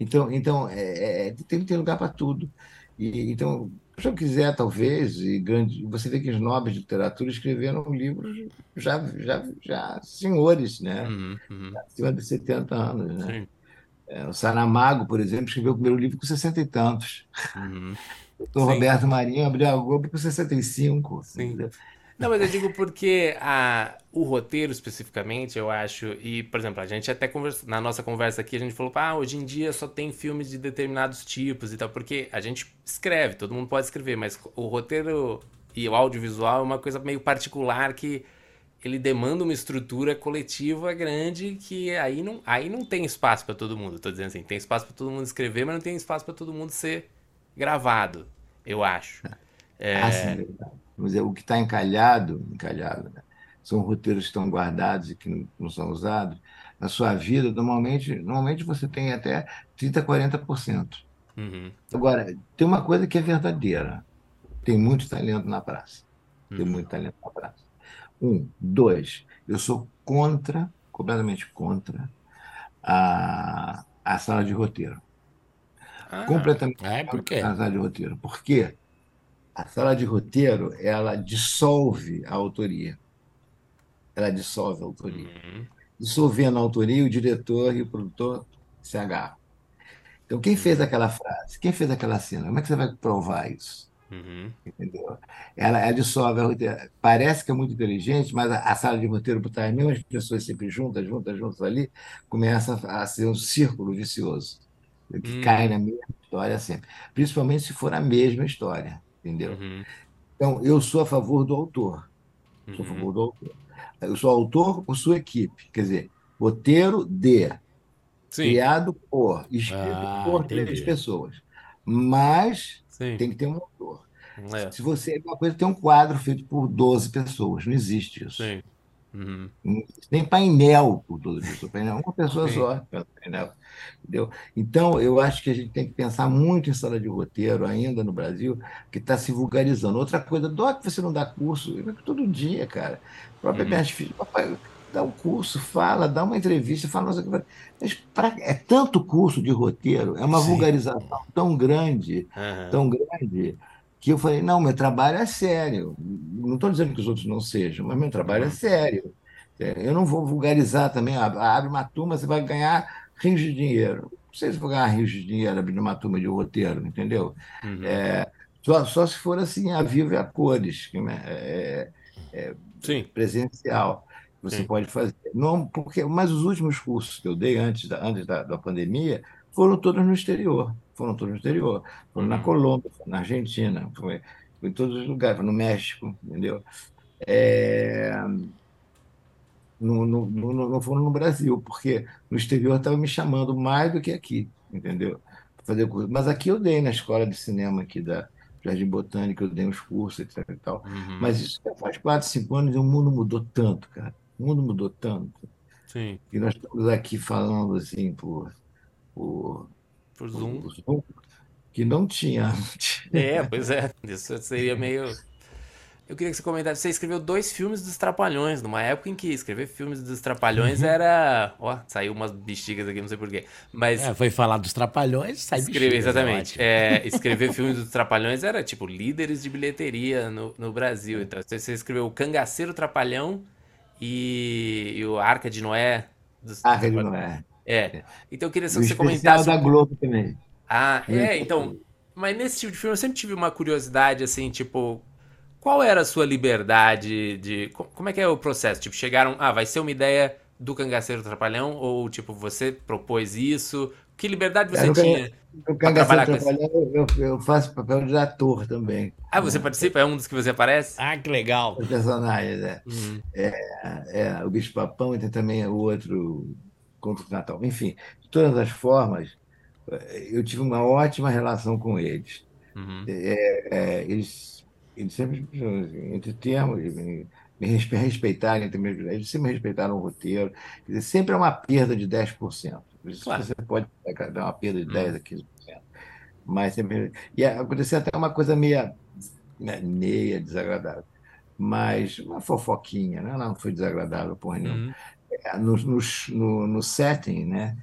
Então, então é, é, tem que ter lugar para tudo. E, então, se eu quiser, talvez, e grande, você vê que os nobres de literatura escreveram livros já, já, já senhores, né? Uhum. Uhum. Acima de 70 anos, né? Sim. É, o Saramago, por exemplo, escreveu o primeiro livro com 60 e tantos. Uhum. O Dr. Sim. Roberto Marinho abriu a Globo com 65. Sim. entendeu? Não, mas eu digo porque a, o roteiro especificamente, eu acho, e, por exemplo, a gente até conversou, na nossa conversa aqui, a gente falou, ah, hoje em dia só tem filmes de determinados tipos e tal, porque a gente escreve, todo mundo pode escrever, mas o roteiro e o audiovisual é uma coisa meio particular que ele demanda uma estrutura coletiva grande que aí não, aí não tem espaço para todo mundo. Tô dizendo assim, tem espaço para todo mundo escrever, mas não tem espaço para todo mundo ser gravado, eu acho. É, Ah, sim, verdade. Vamos dizer, o que está encalhado, encalhado, né? São roteiros que estão guardados e que não, são usados. Na sua vida, normalmente, normalmente você tem até 30%, 40%. uhum, Agora, tem uma coisa que é verdadeira. Tem muito talento na praça. Tem uhum. muito talento na praça. Um. Dois, eu sou contra, completamente contra, a, a sala de roteiro. Ah, Completamente É, por quê? a sala de roteiro. Por quê? A sala de roteiro, ela dissolve a autoria. Ela dissolve a autoria. uhum, Dissolvendo a autoria, o diretor e o produtor se agarram. Então, quem fez aquela frase? Quem fez aquela cena? Como é que você vai provar isso? uhum, Entendeu? Ela, ela dissolve a roteiro. Parece que é muito inteligente, mas a, a sala de roteiro, botar as mesmas pessoas sempre juntas, juntas, juntas ali, começa a, a ser um círculo vicioso, que Hum. cai na mesma história sempre. Principalmente se for a mesma história, entendeu? uhum, Então, eu sou a favor do autor. Sou a uhum. favor do autor. Eu sou autor por sua equipe. Quer dizer, roteiro de, Sim, criado por, escrito Ah, por três entendi. pessoas. Mas sim. tem que ter um autor. É, Se você. Uma coisa tem um quadro feito por 12 pessoas. Não existe isso. sim. Uhum, nem painel por 12 pessoas. Painel, uma pessoa Sim. só. pelo Painel, entendeu? Então, eu acho que a gente tem que pensar muito em sala de roteiro ainda no Brasil, que está se vulgarizando. Outra coisa, Doc, você não dá curso? Todo dia, cara. A própria Uhum. minhas filhas, papai, dá um curso, fala, dá uma entrevista, fala, o que. Mas pra- é tanto curso de roteiro, é uma Sim. vulgarização tão grande, aham, tão grande, que eu falei, não, meu trabalho é sério. Não estou dizendo que os outros não sejam, mas meu trabalho é Uhum. sério. É, Eu não vou vulgarizar também. ah, Abre uma turma, você vai ganhar rios de dinheiro. Não sei se vou ganhar rios de dinheiro abrindo uma turma de roteiro, entendeu? Uhum. É, só, só se for assim, a vivo e a cores, que, né, é, Sim. presencial. Você Sim. pode fazer. Não, porque, mas os últimos cursos que eu dei antes da, antes da, da pandemia foram todos no exterior. Foram todos no exterior. Foram na Uhum. Colômbia, foram na Argentina, foi, foi em todos os lugares, foi no México, entendeu? É, não, foram no Brasil, porque no exterior estava me chamando mais do que aqui, entendeu? Pra Fazer curso. Mas aqui eu dei na escola de cinema aqui da Jardim Botânico, eu dei uns cursos, etc. E tal. Uhum. Mas isso já faz quatro, cinco anos e o mundo mudou tanto, cara. O mundo mudou tanto. Sim. E nós estamos aqui falando assim por, por, Por por Zoom. Zoom, que não tinha. É, pois é. Isso seria meio. Eu queria que você comentasse. Você escreveu dois filmes dos Trapalhões, numa época em que escrever filmes dos Trapalhões era. Ó, saiu umas bexigas aqui, não sei porquê. Mas. É, foi falar dos trapalhões, sai Escrever, bexiga, exatamente. É, escrever filmes dos Trapalhões era tipo líderes de bilheteria no, no Brasil. Então, você escreveu o Cangaceiro Trapalhão e, e o Arca de Noé dos Arca de. Noé. É. Então eu queria só O que você comentasse. da Globo também. Ah, é, então. Mas nesse tipo de filme eu sempre tive uma curiosidade, assim, tipo. Qual era a sua liberdade de. co- Como é que é o processo? Tipo, chegaram. Ah, vai ser uma ideia do Cangaceiro Trapalhão? Ou, tipo, você propôs isso? Que liberdade você É, no tinha? Trabalhar Cangaceiro Trapalhão, eu, eu faço papel de ator também. Ah, você participa? É um dos que você aparece? Ah, que legal. Os personagens, é. Uhum. É, o Bicho Papão e tem também o outro Conto do Natal. Enfim, de todas as formas, eh, eu tive uma ótima relação com eles. Uhum. É, eles, eles sempre, entre termos, me, me respe- respeitaram, entre meus- eles sempre me respeitaram o roteiro. Dizer, sempre é uma perda de 10%. Por isso Claro. você pode dar uma perda de Hum. 10% a 15%. Mas sempre. E aconteceu até uma coisa meia, né, meia desagradável. Mas uma fofoquinha, né? não foi desagradável, porra nenhuma. Uhum. É, No, no, no, no setting, né?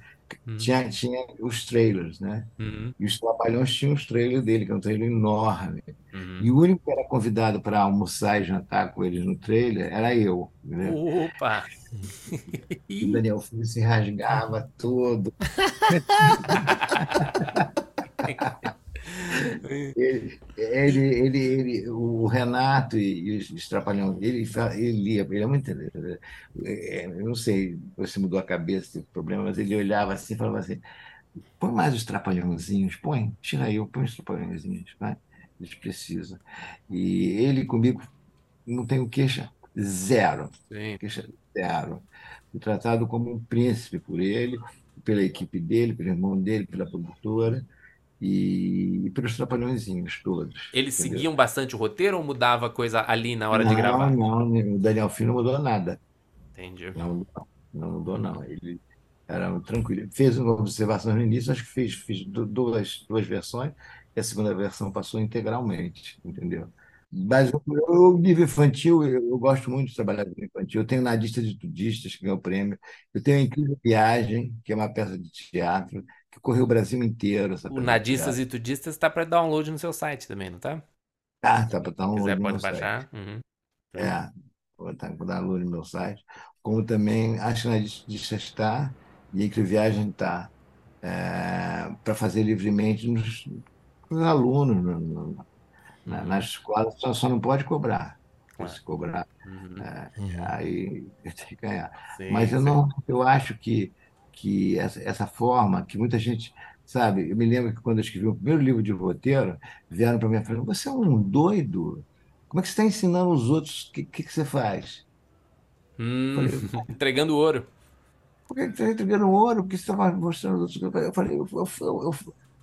Uhum. Tinha, tinha os trailers, né? Uhum. E os Trapalhões tinham os trailers dele, que é um trailer enorme. Uhum. E o único que era convidado para almoçar e jantar com eles no trailer era eu. Né? Opa! O Daniel Filho se rasgava todo. Ele, ele, ele, ele- o Renato e, e os, Trapalhões, ele, ele lia, ele é muito. é, Eu não sei se mudou a cabeça, teve problema, mas ele olhava assim e falava assim: põe mais os trapalhãozinhos, põe, tira aí, põe os trapalhãozinhos, vai, eles precisam. E ele comigo não tem queixa, zero, Sim. queixa zero. Fui tratado como um príncipe por ele, pela equipe dele, pelo irmão dele, pela produtora e, e pelos trapalhõezinhos todos. Eles entendeu? seguiam bastante o roteiro ou mudava coisa ali na hora de não, gravar? Não, o Daniel Filho não mudou nada. Entendi. Não, mudou, não mudou, não. Ele era tranquilo. Fez uma observação no início, acho que fez, fez du- duas, duas versões, e a segunda versão passou integralmente, entendeu? Mas o, o nível infantil, eu, eu gosto muito de trabalhar com infantil. Eu tenho Nadista de Tudistas, que ganhou o prêmio. Eu tenho a Incrível Viagem, que é uma peça de teatro, que correu o Brasil inteiro. Essa O Nadistas e Tudistas tá para download no seu site também, não tá? Ah, tá para Se quiser, download no pode meu site. baixar. Uhum. É, vou dar aluno no meu site. Como também acho que na lista está e entre viagem está para fazer livremente nos, nos alunos no- no- na, Uhum. nas escolas, só, só não pode cobrar. Claro. Se cobrar, Uhum. é, Uhum. aí tem que ganhar. Sim, Mas eu sim. não, eu acho que, que essa, essa forma, que muita gente, sabe, eu me lembro que quando eu escrevi o primeiro livro de roteiro, vieram para mim e falaram, você é um doido? Como é que você está ensinando os outros? O que, que, que você faz? Hum, Falei, entregando ouro. por que você está entregando ouro? Por que você está mostrando os outros? Eu falei, eu, eu, eu,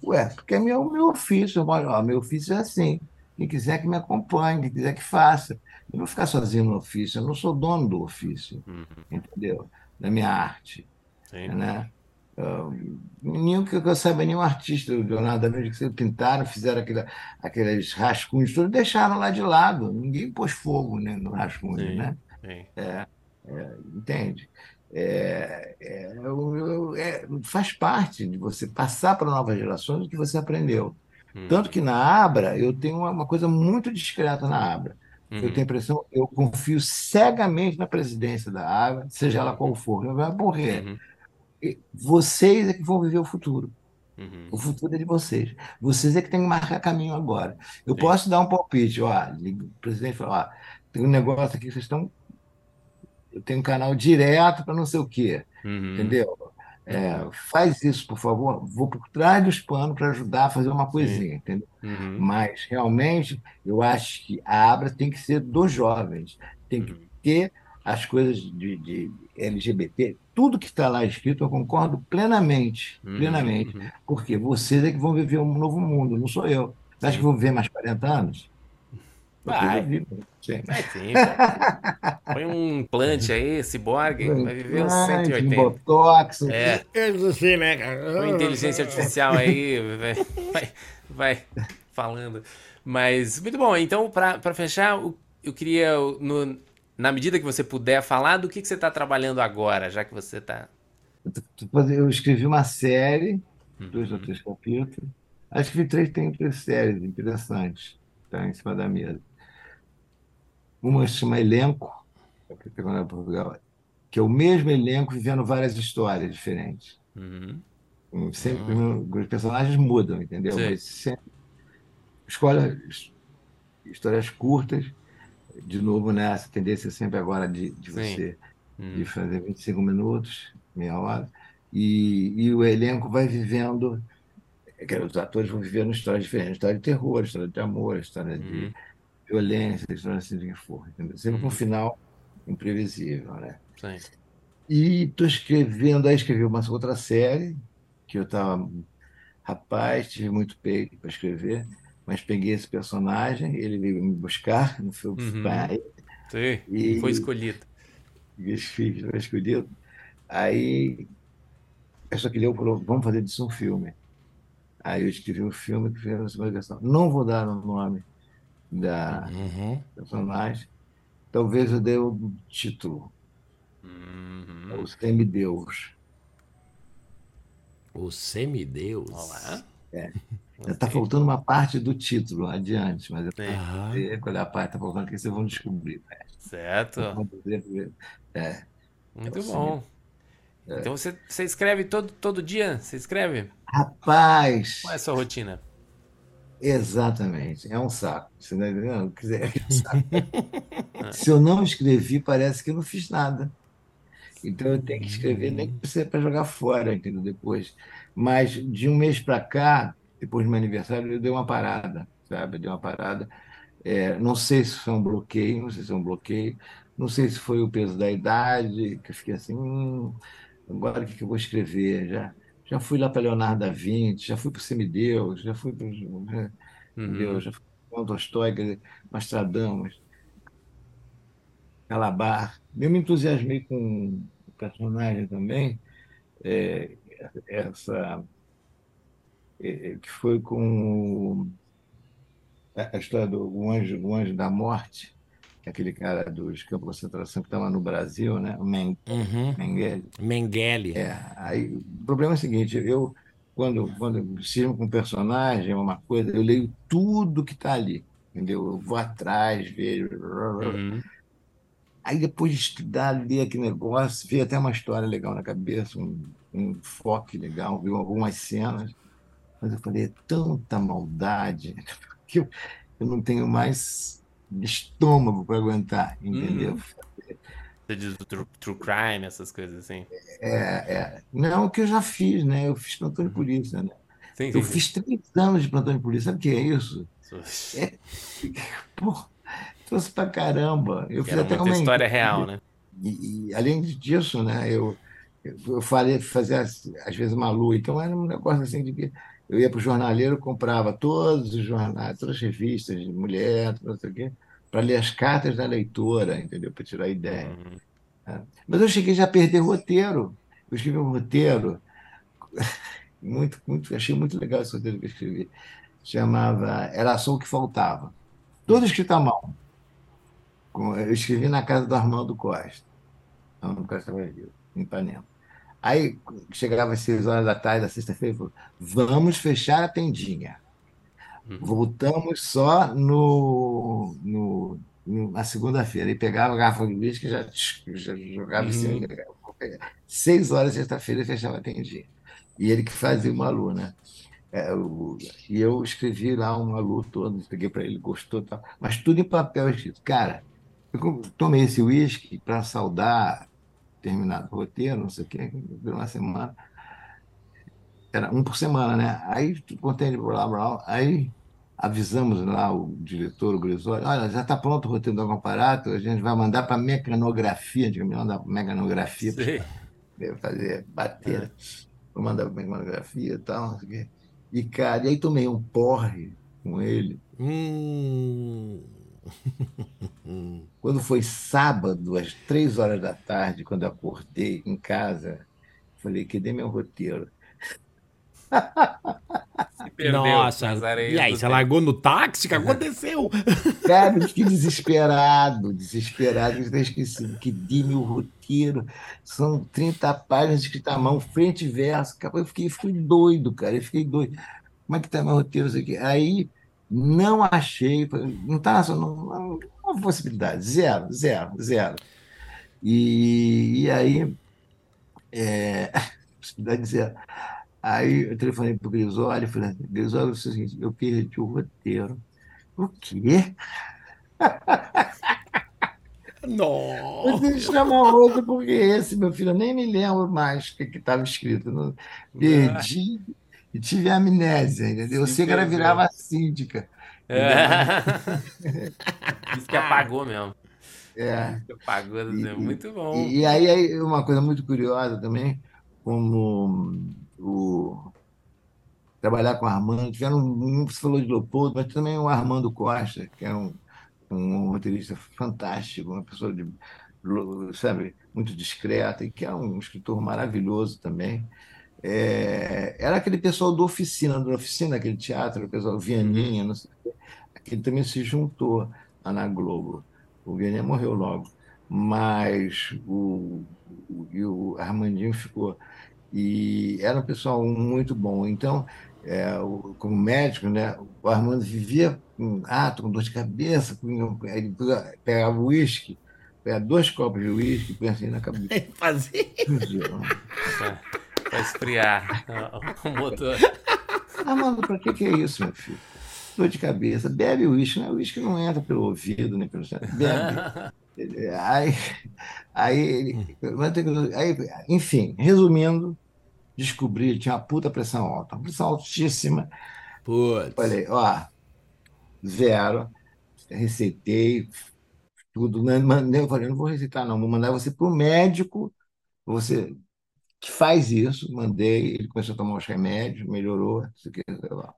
ué, porque é meu, meu ofício. Falo, ó, meu ofício é assim. Quem quiser que me acompanhe, quem quiser que faça. Eu não vou ficar sozinho no ofício, eu não sou dono do ofício, Uhum. entendeu? Da minha arte. Sim. né? Ah, Nenhum que eu saiba, nenhum artista, o Leonardo da Vinci, que pintaram, fizeram aquele, aqueles rascunhos todos, deixaram lá de lado. Ninguém pôs fogo né, no rascunho, Sim. né? Sim. Entende? É, é, eu- eu- é, faz parte de você passar para novas gerações o que você aprendeu. Uhum. Tanto que na Abra, eu tenho uma, uma coisa muito discreta na Abra. Eu tenho a impressão, eu confio cegamente na presidência da Abra, seja ela qual for. Eu vou morrer. Uhum. Vocês é que vão viver o futuro. Uhum. O futuro é de vocês. Vocês é que têm que marcar caminho agora. Eu Sim. posso dar um palpite, ó, o presidente fala, ó, tem um negócio aqui que vocês estão. Eu tenho um canal direto para não sei o quê, Uhum. entendeu? É, faz isso, por favor. Vou por trás dos panos para ajudar a fazer uma coisinha, entendeu? Uhum. Mas realmente eu acho que a Abra tem que ser dos jovens, tem que Uhum. ter as coisas de, de LGBT, tudo que está lá escrito, eu concordo plenamente, Uhum. plenamente. Uhum. Porque vocês é que vão viver um novo mundo, não sou eu. Você acha que vou viver mais 40 anos? Vai. sim. Vai sim, pô. Põe um implante aí, ciborgue, vai viver uns Ai, 180. Botox, É, não sei, né, cara? inteligência artificial aí, vai, vai, falando. Mas, muito bom. Então, pra fechar, eu queria, no- na medida que você puder, falar do que, que você está trabalhando agora, já que você está... Eu escrevi uma série, dois ou Uhum. três capítulos. Acho que três tem três séries interessantes, tá em cima da mesa. Uma se chama Elenco, que Portugal, que é o mesmo elenco vivendo várias histórias diferentes. Uhum. Sempre os personagens mudam, entendeu? Sim. Mas sempre escolhe his- histórias curtas. De novo, né? Essa tendência sempre agora de, de você Uhum. de fazer 25 minutos, meia hora, e, e o elenco vai vivendo, quer dizer, os atores vão vivendo histórias diferentes, história de terror, história de amor, história de Uhum. violência, história assim de que for, entendeu? Sempre com um Uhum. final imprevisível, né? Sim. E estou escrevendo, aí escrevi uma outra série, que eu estava, rapaz, tive muito peito para escrever, mas peguei esse personagem, ele veio me buscar, não foi Uhum. pai, Sim, E- foi escolhido. filhos não escolhido. Aí, eu só queria, falou, vamos fazer disso um filme. Aí eu escrevi um filme que fez a segunda versão. Não vou dar o nome da Uhum. personagem. Talvez eu dê o título, Uhum. O Semideus. O semideus. Olá. Está faltando uma parte do título adiante, mas eu sei qual é a parte está faltando, que vocês vão descobrir. né? Certo. Vamos dizer, É, Muito É bom. Então você, você escreve todo, todo dia? Você escreve? Rapaz, Qual é a sua rotina? Exatamente, é um saco. Você não? Quer dizer, é um saco. Se eu não escrevi, parece que eu não fiz nada. Então eu tenho que escrever, nem que seja para jogar fora, entendeu? Depois. Mas de um mês para cá, depois do meu aniversário, eu dei uma parada, sabe? Dei uma parada. É, não sei se foi um bloqueio, não sei se é um bloqueio, não sei se foi o peso da idade, que eu fiquei assim, hum, agora o que que eu vou escrever? Já, já fui lá para Leonardo da Vinci, já fui para o Semideus, já fui para Uhum. Entendeu? Já fui com Tolstói, Nostradamus, Calabar. Eu me entusiasmei com o personagem também, é, essa que foi com a história do o anjo, o anjo da morte, que é aquele cara dos campos de concentração que estava no Brasil, né? o Men- Uhum. Mengele. Mengele. É, aí, o problema é o seguinte, eu, quando, quando eu cismo com um personagem, uma coisa, eu leio tudo que está ali, entendeu? Eu vou atrás, vejo... Uhum. Aí depois de estudar, ler aquele negócio, ver até uma história legal na cabeça, um, um enfoque legal, ver algumas cenas, mas eu falei, é tanta maldade que eu, eu não tenho mais estômago para aguentar, entendeu? Uhum. Você diz o true, true crime, essas coisas assim. É, é. Não, o que eu já fiz, né? Eu fiz plantão de polícia, né? Sim, Eu sim, sim. fiz três anos de plantão de polícia, sabe o que é isso? É, Pô, trouxe pra caramba. Eu fiz Era até uma história real, né? E, e, além disso, né, eu, eu falei, fazia às vezes uma lua, então era um negócio assim de que eu ia para o jornaleiro, comprava todos os jornais, todas as revistas de mulher, não sei o quê, para ler as cartas da leitora, entendeu? Para tirar ideia. Uhum. Mas eu cheguei já a perder roteiro. Eu escrevi um roteiro, muito, muito, achei muito legal esse roteiro que eu escrevi. Chamava Era Só o que Faltava. Todo escrito à mão. Eu escrevi na casa do Armando Costa. Armando Costa vivo, em Ipanema. Aí chegava às seis horas da tarde da sexta-feira e falou: vamos fechar a tendinha. Uhum. Voltamos só no, no, na segunda-feira. E pegava a garrafa de uísque já, já jogava em cima. Uhum. Seis horas sexta-feira fechava atendia. E ele que fazia uma aluna. É, eu, e eu escrevi lá um alu todo, peguei para ele, gostou tal, mas tudo em papel escrito. Cara, eu tomei esse uísque para saudar terminado o roteiro, não sei o quê, durou uma semana. Era um por semana, né? Aí contei ele blá, blá, aí avisamos lá o diretor, o Grisoli, olha, já está pronto o roteiro do aparato, a gente vai mandar para mecanografia, a gente mandar para mecanografia para fazer bater. É. Vou mandar para mecanografia e tal, não sei o quê. E, cara, e aí tomei um porre com ele. Hum. Quando foi sábado, às três horas da tarde, quando eu acordei em casa, falei, cadê meu roteiro? Perdeu, Nossa, e aí, você largou no táxi? O que aconteceu? Cara, eu fiquei desesperado, desesperado, eu esqueci que di meu roteiro. São 30 páginas escritas à mão, frente e verso. Eu fiquei, fiquei doido, cara, eu fiquei doido. Como é que tá meu roteiro? Isso aqui? Aí não achei, não tá, não, não, uma possibilidade, zero, zero, zero. E, e aí, é, possibilidade zero. Aí eu telefonei para o Grisoli e falei, Grisoli, é o seguinte, eu perdi o roteiro. O quê? Nossa! Você chama outro porque esse, meu filho, eu nem me lembro mais o que estava escrito. Não, perdi e tive amnésia, entendeu? Eu sei que ela virava síndica. É. Isso que apagou mesmo. É. Apagou, e, muito bom. E, e aí, aí, uma coisa muito curiosa também, como o, trabalhar com o Armando, tiveram um, você falou de Leopoldo, mas também o Armando Costa, que é um, um roteirista fantástico, uma pessoa de, sabe, muito discreta e que é um escritor maravilhoso também. É, era aquele pessoal do Oficina, do Oficina, aquele teatro, o pessoal Vianinha, não sei aquele também se juntou lá na Globo. O Vianinha morreu logo, mas o, o, o Armandinho ficou. E era um pessoal muito bom. Então, é, o, como médico, né, o Armando vivia com ah, com dor de cabeça, com, ele pegava uísque, pegava dois copos de uísque e põe assim na cabeça. Fazia. Para esfriar o motor. Armando, para que, que é isso, meu filho? Dor de cabeça, bebe uísque, né? O uísque não entra pelo ouvido, nem pelo. Bebe. Aí, aí, aí, enfim, resumindo, descobri, tinha uma puta pressão alta, uma pressão altíssima. Putz. Falei, ó, zero, receitei tudo. Né, eu falei, não vou receitar, não, vou mandar você para o médico, você que faz isso. Mandei, ele começou a tomar os remédios, melhorou, isso aqui, sei lá.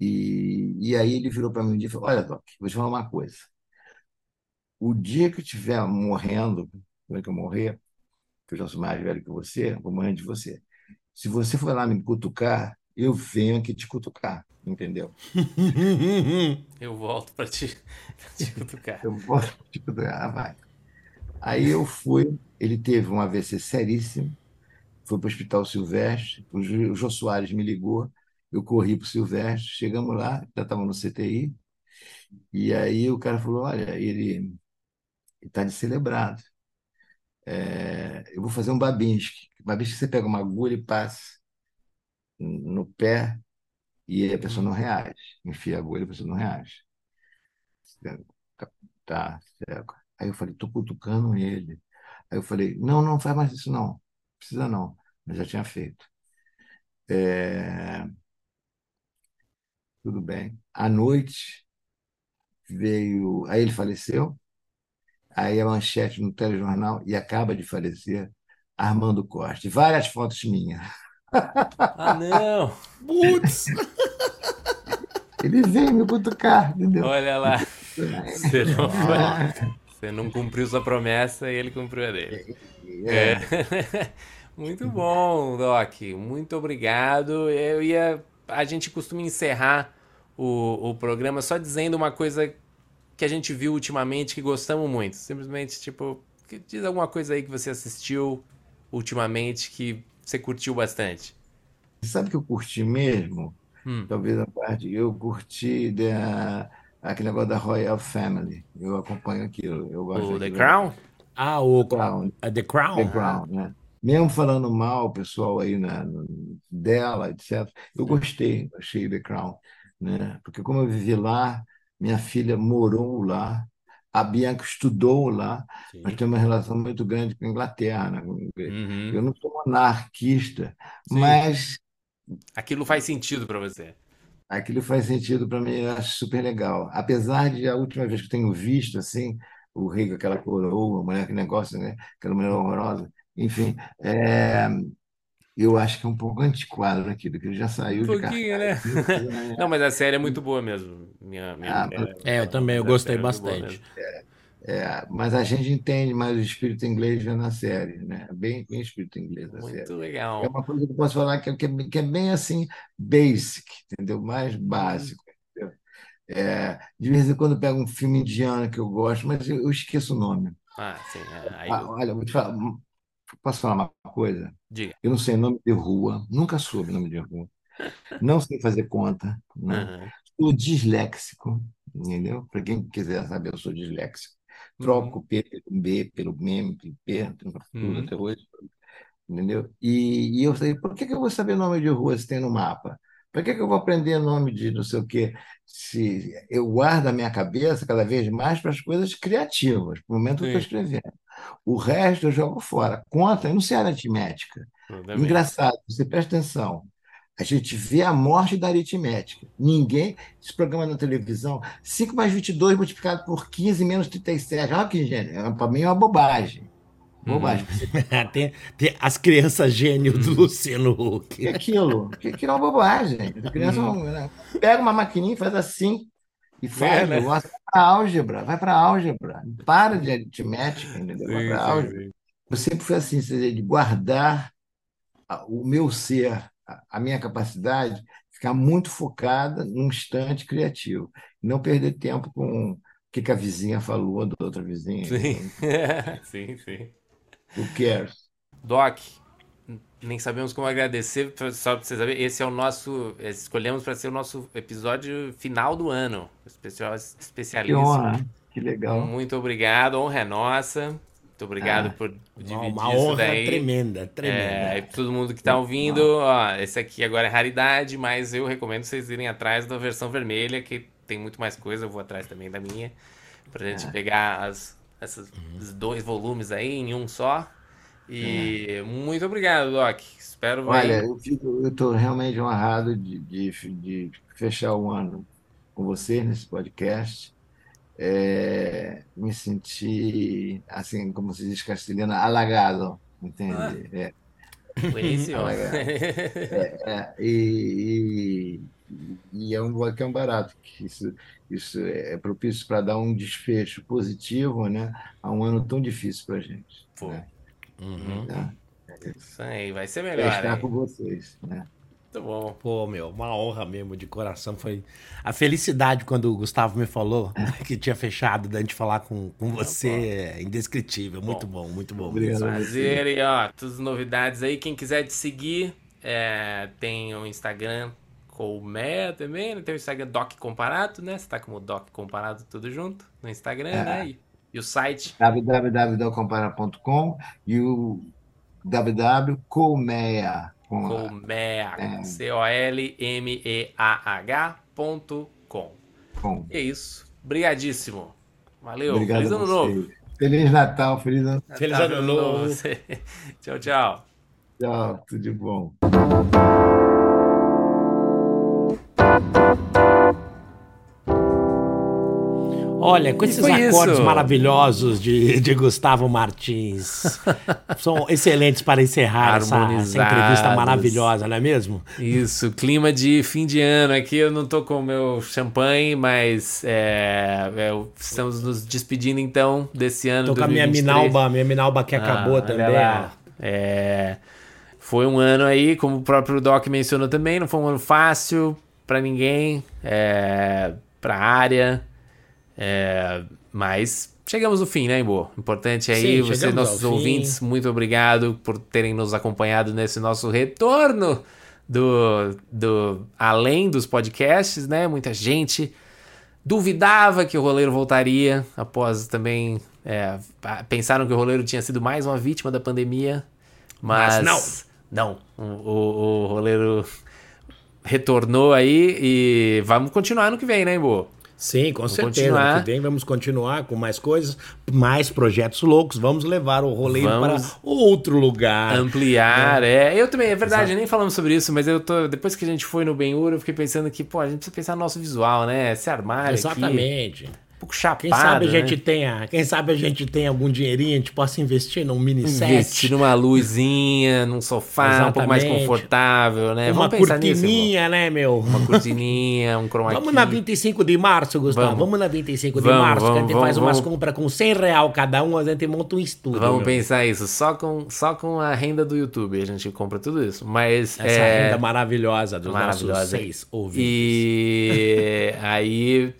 E, e aí ele virou para mim um dia e falou: Olha, Doc, vou te falar uma coisa o dia que eu estiver morrendo, quando que eu morrer, que eu já sou mais velho que você, vou morrer de você. Se você for lá me cutucar, eu venho aqui te cutucar, entendeu? eu volto para te, te cutucar. eu volto para te cutucar, vai. Aí eu fui, ele teve um AVC seríssimo, foi para o Hospital Silvestre, o Jô Soares me ligou, eu corri para o Silvestre, chegamos lá, já estava no CTI, e aí o cara falou, olha, ele está de celebrado. É, eu vou fazer um Babinski. Babinski você pega uma agulha e passa no pé e a pessoa não reage. Enfia a agulha e a pessoa não reage. Tá, certo. Aí eu falei, tô cutucando ele. Aí eu falei, não, não faz mais isso não. Precisa não. Eu já tinha feito. É... Tudo bem. À noite veio. Aí ele faleceu. Aí a manchete no telejornal e acaba de falecer Armando Costa. Várias fotos minhas. Ah, não! Putz! Ele veio me cutucar, entendeu? Olha lá. Você não, foi, você não cumpriu sua promessa e ele cumpriu a dele. É. é. Muito bom, Doc. Muito obrigado. Eu ia. A gente costuma encerrar o, o programa só dizendo uma coisa que a gente viu ultimamente que gostamos muito? Simplesmente, tipo, diz alguma coisa aí que você assistiu ultimamente que você curtiu bastante. Sabe que eu curti mesmo? Hum. Talvez a parte. Eu curti da, aquele negócio da Royal Family. Eu acompanho aquilo. Eu gosto o The Crown? Ah, o Crown. Uh, The Crown. The Crown, né? Mesmo falando mal, o pessoal aí na, dela, etc. Eu gostei, achei The Crown. Né? Porque como eu vivi lá, minha filha morou lá, a Bianca estudou lá, Sim. nós temos uma relação muito grande com a Inglaterra. Né? Uhum. Eu não sou monarquista, Sim. mas. Aquilo faz sentido para você. Aquilo faz sentido para mim, eu acho super legal. Apesar de a última vez que eu tenho visto assim, o rei com aquela coroa, a mulher, que negócio, né? aquela mulher horrorosa, enfim, é, eu acho que é um pouco antiquado aquilo, que ele já saiu um de pouquinho, né? Não, mas a série é muito boa mesmo. Minha, minha ah, é, eu também, eu gostei é bastante. É, é, mas a gente entende mais o espírito inglês vendo a série, né? Bem, bem espírito inglês a muito série. Muito legal. É uma coisa que eu posso falar que é, que é, que é bem assim, basic, entendeu? Mais básico. Entendeu? É, de vez em quando eu pego um filme indiano que eu gosto, mas eu, eu esqueço o nome. Ah, sim. É, aí ah, Olha, vou te falar, Posso falar uma coisa? Diga. Eu não sei nome de rua, nunca soube nome de rua. Não sei fazer conta. Né? Uhum. Sou disléxico, entendeu? Para quem quiser saber, eu sou disléxico. Troco uhum. P pelo B, pelo M, pelo P, tudo uhum. até hoje. Entendeu? E, e eu sei, por que, que eu vou saber nome de rua se tem no mapa? Para que, que eu vou aprender nome de não sei o quê? Se eu guardo a minha cabeça cada vez mais para as coisas criativas, para o momento Sim. que eu estou escrevendo. O resto eu jogo fora. Conta, eu não sei aritmética. Engraçado, você presta atenção. A gente vê a morte da aritmética. Ninguém. Esse programa na televisão, 5 mais 22 multiplicado por 15 menos 37. Olha que gênio. Para mim é uma bobagem. Bobagem. Uhum. tem, tem, as crianças gênio do uhum. Luciano Huck. Que aquilo? Que, que é uma bobagem. A criança uhum. né? pega uma maquininha e faz assim e faz é, né? vai para álgebra, vai para álgebra. Para de aritmética, entendeu? Vai para álgebra. Eu sempre fui assim, de guardar o meu ser, a minha capacidade, ficar muito focada num instante criativo. Não perder tempo com o que, que a vizinha falou da outra vizinha. Sim, sim, sim. Who cares? Doc, nem sabemos como agradecer, só para você saber, esse é o nosso, escolhemos para ser o nosso episódio final do ano, especial especialista. Que honra, que legal. Muito obrigado, honra é nossa. Muito obrigado ah, por dividir uma honra isso daí. tremenda, tremenda. É, todo mundo que está ouvindo, ó, esse aqui agora é raridade, mas eu recomendo vocês irem atrás da versão vermelha, que tem muito mais coisa, eu vou atrás também da minha, pra gente é. pegar as, esses uhum. dois volumes aí em um só. E é. muito obrigado, Doc. Espero Olha, eu estou realmente honrado de, de, de, fechar o ano com você nesse podcast. É, me senti, assim, como se diz castelhano, alagado, entende? Ah. É. Bueníssimo. é, é, e, e, e, é um, é um barato. Que isso, isso é propício para dar um desfecho positivo né, a um ano tão difícil para a gente. Pô. Né? Uhum. Tá? Isso aí, vai ser melhor. Vai estar com vocês, né? Muito bom. Pô, meu, uma honra mesmo, de coração. Foi a felicidade quando o Gustavo me falou que tinha fechado da gente falar com, com tá você é indescritível. Muito bom, muito bom. Obrigado. Prazer. E ó, todas as novidades aí. Quem quiser te seguir, é, tem o Instagram Colmeia também, né? tem o Instagram Doc Comparado, né? Você tá como Doc Comparado tudo junto no Instagram, é. né? E e o site? www.compara.com e o www.colmea. Colmea. É. C-O-L-M-E-A-H.com. É isso. Obrigadíssimo. Valeu. Obrigado feliz ano novo. Feliz Natal, feliz ano, feliz ano novo. tchau, tchau. Tchau, tudo de bom. Olha, com esses acordes isso? maravilhosos de, de Gustavo Martins, são excelentes para encerrar essa, essa, entrevista maravilhosa, não é mesmo? Isso, clima de fim de ano aqui. Eu não tô com o meu champanhe, mas é, é, estamos nos despedindo então desse ano. Tô 2023. com a minha Minalba, minha Minalba que ah, acabou também. É, foi um ano aí, como o próprio Doc mencionou também, não foi um ano fácil para ninguém, é, para a área. É, mas chegamos no fim, né, Imbo? Importante aí, Sim, vocês, nossos ouvintes, fim. muito obrigado por terem nos acompanhado nesse nosso retorno do, do além dos podcasts, né? Muita gente duvidava que o roleiro voltaria após também é, pensaram que o roleiro tinha sido mais uma vítima da pandemia, mas, mas não, não, o, o, o roleiro retornou aí e vamos continuar no que vem, né, Bo? Sim, com vamos certeza. Continuar. Que vem vamos continuar com mais coisas, mais projetos loucos. Vamos levar o roleiro para outro lugar. Ampliar, né? é. Eu também, é verdade, Exato. nem falamos sobre isso, mas eu tô. Depois que a gente foi no Ben-Hur, eu fiquei pensando que, pô, a gente precisa pensar no nosso visual, né? Esse armário. Exatamente. Aqui pouco chapado. Quem sabe a né? gente tenha, quem sabe a gente tenha algum dinheirinho, a gente possa investir num mini set. Investir numa luzinha, num sofá Exatamente. um pouco mais confortável, né? Uma cortininha, nisso, né, meu? Uma cortininha, um chroma Vamos na 25 de março, Gustavo. Vamos, vamos na 25 de vamos, março, vamos, que a gente faz umas compras com 100 real cada um, a gente monta um estúdio. Vamos meu. pensar isso, só com, só com a renda do YouTube a gente compra tudo isso. Mas Essa é... renda maravilhosa dos maravilhosa. nossos seis ouvintes. E aí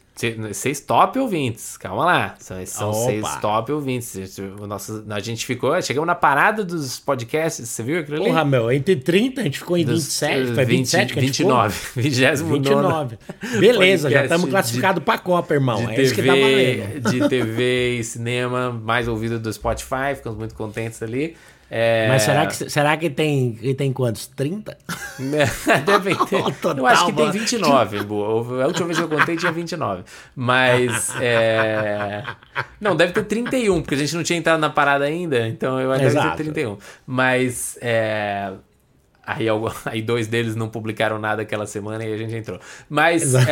Seis top ouvintes, calma lá. São, são seis top ouvintes. O nosso, a gente ficou, chegamos na parada dos podcasts, você viu aquilo ali? Porra, meu, entre 30 a gente ficou em dos, 27, foi 27 que a gente 29, ficou? 29. 29. Beleza, já estamos classificados para a Copa, irmão. De é TV, isso que tá valendo. De TV e cinema, mais ouvido do Spotify, ficamos muito contentes ali. É... Mas será que, será que tem, que tem quantos? 30? Devem ter. Total, eu acho que tem 29. Boa. A última vez que eu contei tinha 29. Mas. É... Não, deve ter 31, porque a gente não tinha entrado na parada ainda. Então eu acho que deve ter 31. Mas. É... Aí, aí dois deles não publicaram nada aquela semana e a gente entrou. Mas.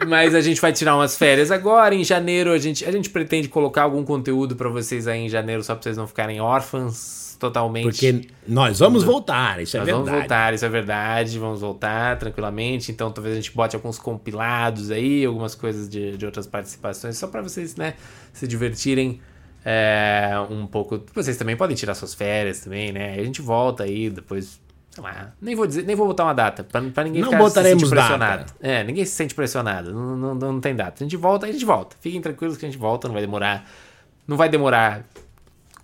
É... Mas a gente vai tirar umas férias agora. Em janeiro a gente, a gente pretende colocar algum conteúdo para vocês aí em janeiro, só para vocês não ficarem órfãos totalmente. Porque nós vamos voltar, isso é nós verdade. Vamos voltar, isso é verdade. Vamos voltar tranquilamente. Então talvez a gente bote alguns compilados aí, algumas coisas de, de outras participações, só para vocês, né, se divertirem. É, um pouco. Vocês também podem tirar suas férias também, né? A gente volta aí depois sei lá, nem vou dizer, nem vou botar uma data, pra, pra ninguém não ficar botaremos se pressionado. Data. É, ninguém se sente pressionado, não, não, não tem data. A gente volta, a gente volta. Fiquem tranquilos que a gente volta, não vai demorar. Não vai demorar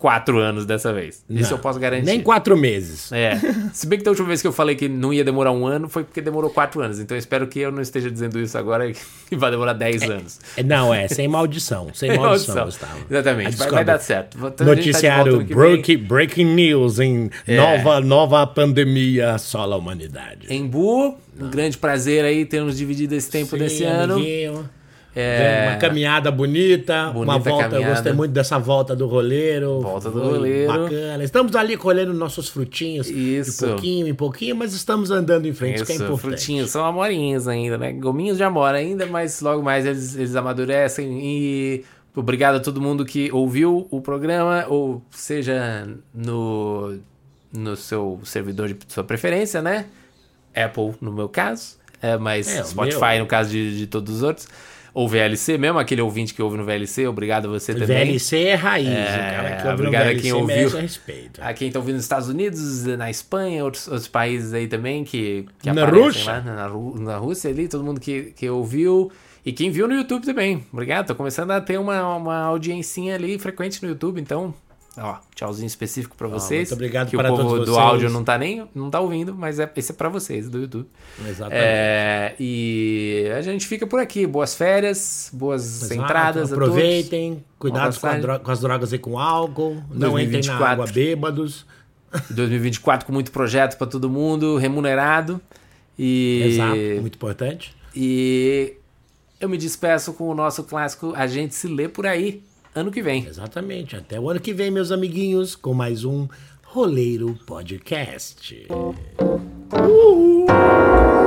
quatro anos dessa vez. Não, Isso eu posso garantir. Nem quatro meses. É. Se bem que da última vez que eu falei que não ia demorar um ano foi porque demorou quatro anos. Então eu espero que eu não esteja dizendo isso agora e vai demorar dez é, anos. Não, é, sem maldição. Sem maldição. Gustavo. Exatamente, vai, vai, dar certo. Então, Noticiário tá break, Breaking News em é. nova, nova pandemia assola a humanidade. Embu, um grande prazer aí termos dividido esse tempo Sim, desse ano. Amiguinho. É... Uma caminhada bonita, bonita uma volta. Caminhada. Eu gostei muito dessa volta do roleiro. Volta do roleiro. Bacana. Estamos ali colhendo nossos frutinhos. Isso. De pouquinho em pouquinho, mas estamos andando em frente, isso, que é importante. Frutinhos, são amorinhos ainda, né? Gominhos de amor ainda, mas logo mais eles, eles amadurecem. E obrigado a todo mundo que ouviu o programa, ou seja, no, no seu servidor de sua preferência, né? Apple, no meu caso. É, mas é, Spotify, meu. no caso de, de todos os outros ou VLC mesmo, aquele ouvinte que ouve no VLC, obrigado a você também. VLC é raiz, é, o cara que ouve obrigado VLC a quem ouviu. respeito. A quem está ouvindo nos Estados Unidos, na Espanha, outros, outros países aí também que, que na Rússia. lá, na, na Rússia ali, todo mundo que, que ouviu. E quem viu no YouTube também. Obrigado, tô começando a ter uma, uma audiencinha ali frequente no YouTube, então Ó, tchauzinho específico para vocês. muito obrigado que para o povo do vocês. áudio não tá nem não tá ouvindo, mas é, esse é para vocês do YouTube. Exatamente. É, e a gente fica por aqui. Boas férias, boas Exato. entradas. Aproveitem, cuidado com, com, as drogas e com álcool. 2024. Não entrem na água bêbados. 2024 com muito projeto para todo mundo, remunerado. E... Exato, muito importante. E eu me despeço com o nosso clássico A Gente Se Lê Por Aí ano que vem. Exatamente. Até o ano que vem, meus amiguinhos, com mais um Roleiro Podcast. Uhul.